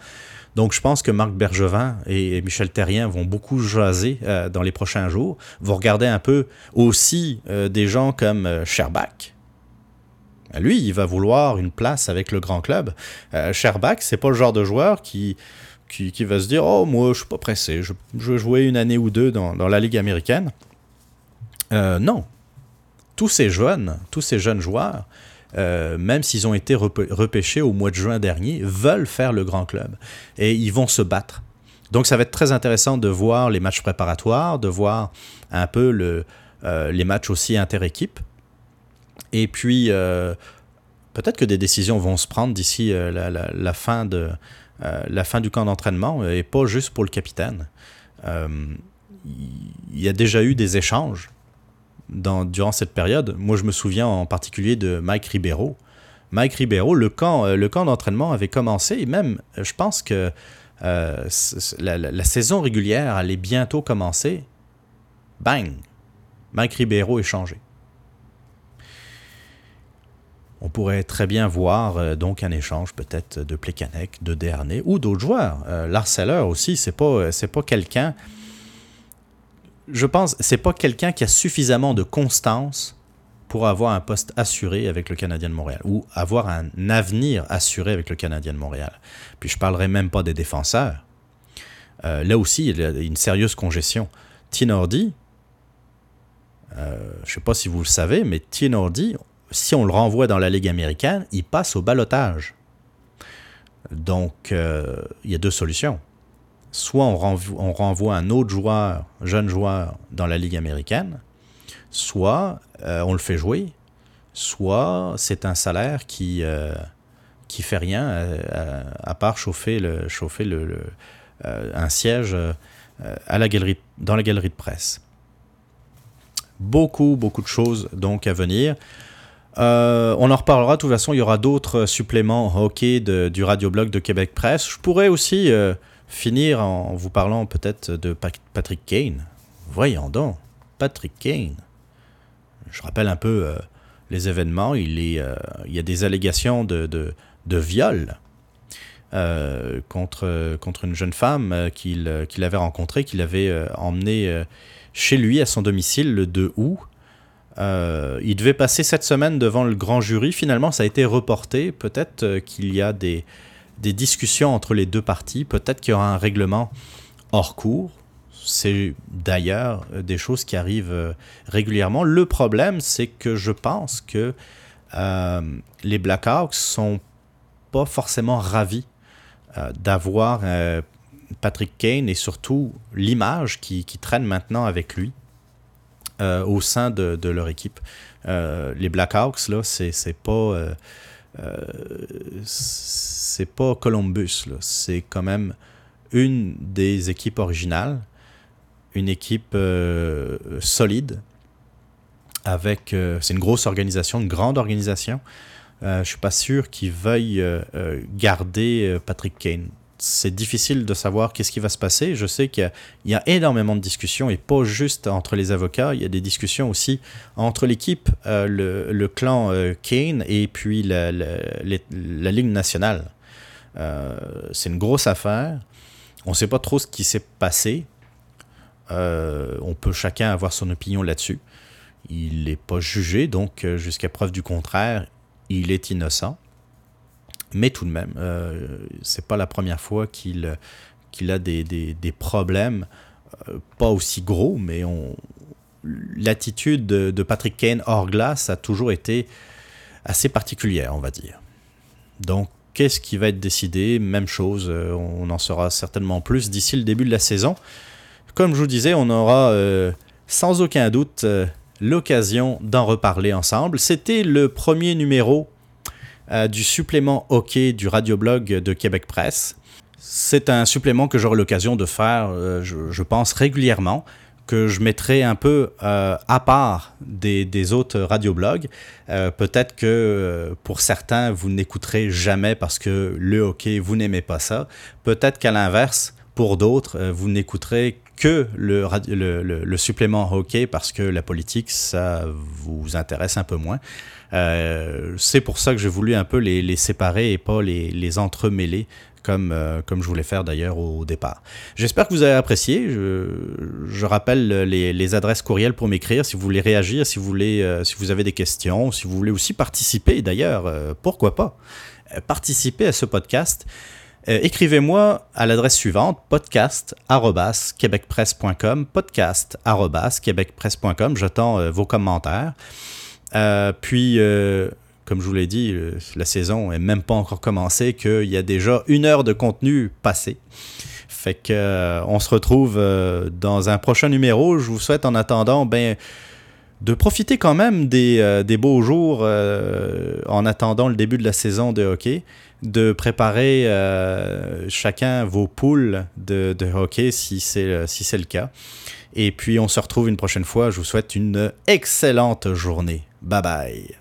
Donc je pense que Marc Bergevin et Michel Terrien vont beaucoup jaser euh, dans les prochains jours. Vous regardez un peu aussi euh, des gens comme Sherbach. Lui, il va vouloir une place avec le grand club. Sherbach, c'est pas le genre de joueur qui, qui, va se dire Oh, moi, je suis pas pressé, je, veux jouer une année ou deux dans, dans la Ligue américaine. non, tous ces jeunes, tous ces jeunes joueurs, euh, même s'ils ont été repêchés au mois de juin dernier, veulent faire le grand club et ils vont se battre. Donc ça va être très intéressant de voir les matchs préparatoires, de voir un peu euh, les matchs aussi inter-équipe. Et puis euh, peut-être que des décisions vont se prendre d'ici la fin du camp d'entraînement et pas juste pour le capitaine. Il y a déjà eu des échanges durant cette période. Moi, je me souviens en particulier de Mike Ribeiro. Mike Ribeiro, le camp, euh, le camp d'entraînement avait commencé et même, euh, je pense que euh, la, saison régulière allait bientôt commencer. Bang! Mike Ribeiro est changé. On pourrait très bien voir donc un échange peut-être de Plekanec, de Dernay ou d'autres joueurs. L'Arceller aussi, c'est pas, pas quelqu'un je pense, c'est pas quelqu'un qui a suffisamment de constance pour avoir un poste assuré avec le Canadien de Montréal ou avoir un avenir assuré avec le Canadien de Montréal. Puis je parlerai même pas des défenseurs. Euh, là aussi, il y a une sérieuse congestion. Tinordi, euh, je ne sais pas si vous le savez, mais Tinordi, si on le renvoie dans la Ligue américaine, il passe au balotage. Donc, euh, il y a deux solutions soit on renvoie, un autre joueur, jeune joueur, dans la Ligue américaine, soit euh, on le fait jouer, soit c'est un salaire qui euh, qui fait rien euh, à, part chauffer le chauffer le, un siège à la galerie dans la galerie de presse. Beaucoup beaucoup de choses donc à venir. on en reparlera. De toute façon, il y aura d'autres suppléments hockey du radioblog de Québec Presse. Je pourrais aussi finir en vous parlant peut-être de Patrick Kane. Voyons donc, Patrick Kane. Je rappelle un peu euh, les événements. Euh, il y a des allégations de, viol euh, contre une jeune femme qu'il avait rencontrée, qu'il avait emmenée chez lui à son domicile le 2 août. il devait passer cette semaine devant le grand jury. Finalement, ça a été reporté. Peut-être qu'il y a des, des discussions entre les deux parties. Peut-être qu'il y aura un règlement hors cours. C'est d'ailleurs des choses qui arrivent euh, régulièrement. Le problème, c'est que je pense que euh, les Blackhawks sont pas forcément ravis euh, d'avoir Patrick Kane et surtout l'image qui, traîne maintenant avec lui au sein de, de leur équipe. les Blackhawks, là, c'est pas c'est pas Columbus, c'est quand même une des équipes originales, une équipe euh, solide, avec, euh, c'est une grosse organisation, une grande organisation. Euh, je suis pas sûr qu'ils veuillent garder Patrick Kane c'est difficile de savoir qu'est-ce qui va se passer. Je sais qu'il y, a énormément de discussions, et pas juste entre les avocats, il y a des discussions aussi entre l'équipe, euh, le, clan euh, Kane et puis la, Ligue nationale. Euh, c'est une grosse affaire. On ne sait pas trop ce qui s'est passé. on peut chacun avoir son opinion là-dessus. Il n'est pas jugé, donc jusqu'à preuve du contraire, il est innocent. Mais tout de même, euh, c'est pas la première fois qu'il qu'il a des, des, des problèmes pas aussi gros, mais l'attitude de, Patrick Kane hors glace a toujours été assez particulière, on va dire. Donc, qu'est-ce qui va être décidé? Même chose, euh, on en saura certainement plus d'ici le début de la saison. Comme je vous disais, on aura euh, sans aucun doute euh, l'occasion d'en reparler ensemble. C'était le premier numéro du supplément hockey du radioblog de Québec Presse. C'est un supplément que j'aurai l'occasion de faire, je, je, pense, régulièrement que je mettrai un peu euh, à part des, des autres radioblogs. Euh, Peut-être que euh, pour certains, vous n'écouterez jamais parce que le hockey, vous n'aimez pas ça. Peut-être qu'à l'inverse, pour d'autres, euh, vous n'écouterez que le, supplément hockey parce que la politique, ça vous intéresse un peu moins. Euh, c'est pour ça que j'ai voulu un peu les, séparer et pas les, les entremêler comme, euh, comme je voulais faire d'ailleurs au départ. J'espère que vous avez apprécié. Je, rappelle les, adresses courriels pour m'écrire si vous voulez réagir, si vous, voulez, si vous avez des questions, si vous voulez aussi participer d'ailleurs, pourquoi pas, participer à ce podcast. Écrivez-moi à l'adresse suivante podcast@québecpresse.com podcast@québecpresse.com j'attends vos commentaires puis comme je vous l'ai dit, la saison est même pas encore commencée, qu'il y a déjà une heure de contenu passé. Fait que euh, on se retrouve euh, dans un prochain numéro. Je vous souhaite en attendant ben, de profiter quand même des, euh, beaux jours euh, en attendant le début de la saison de hockey, de préparer euh, chacun vos poules de, hockey si c'est le cas. Et puis on se retrouve une prochaine fois. Je vous souhaite une excellente journée. Bye bye.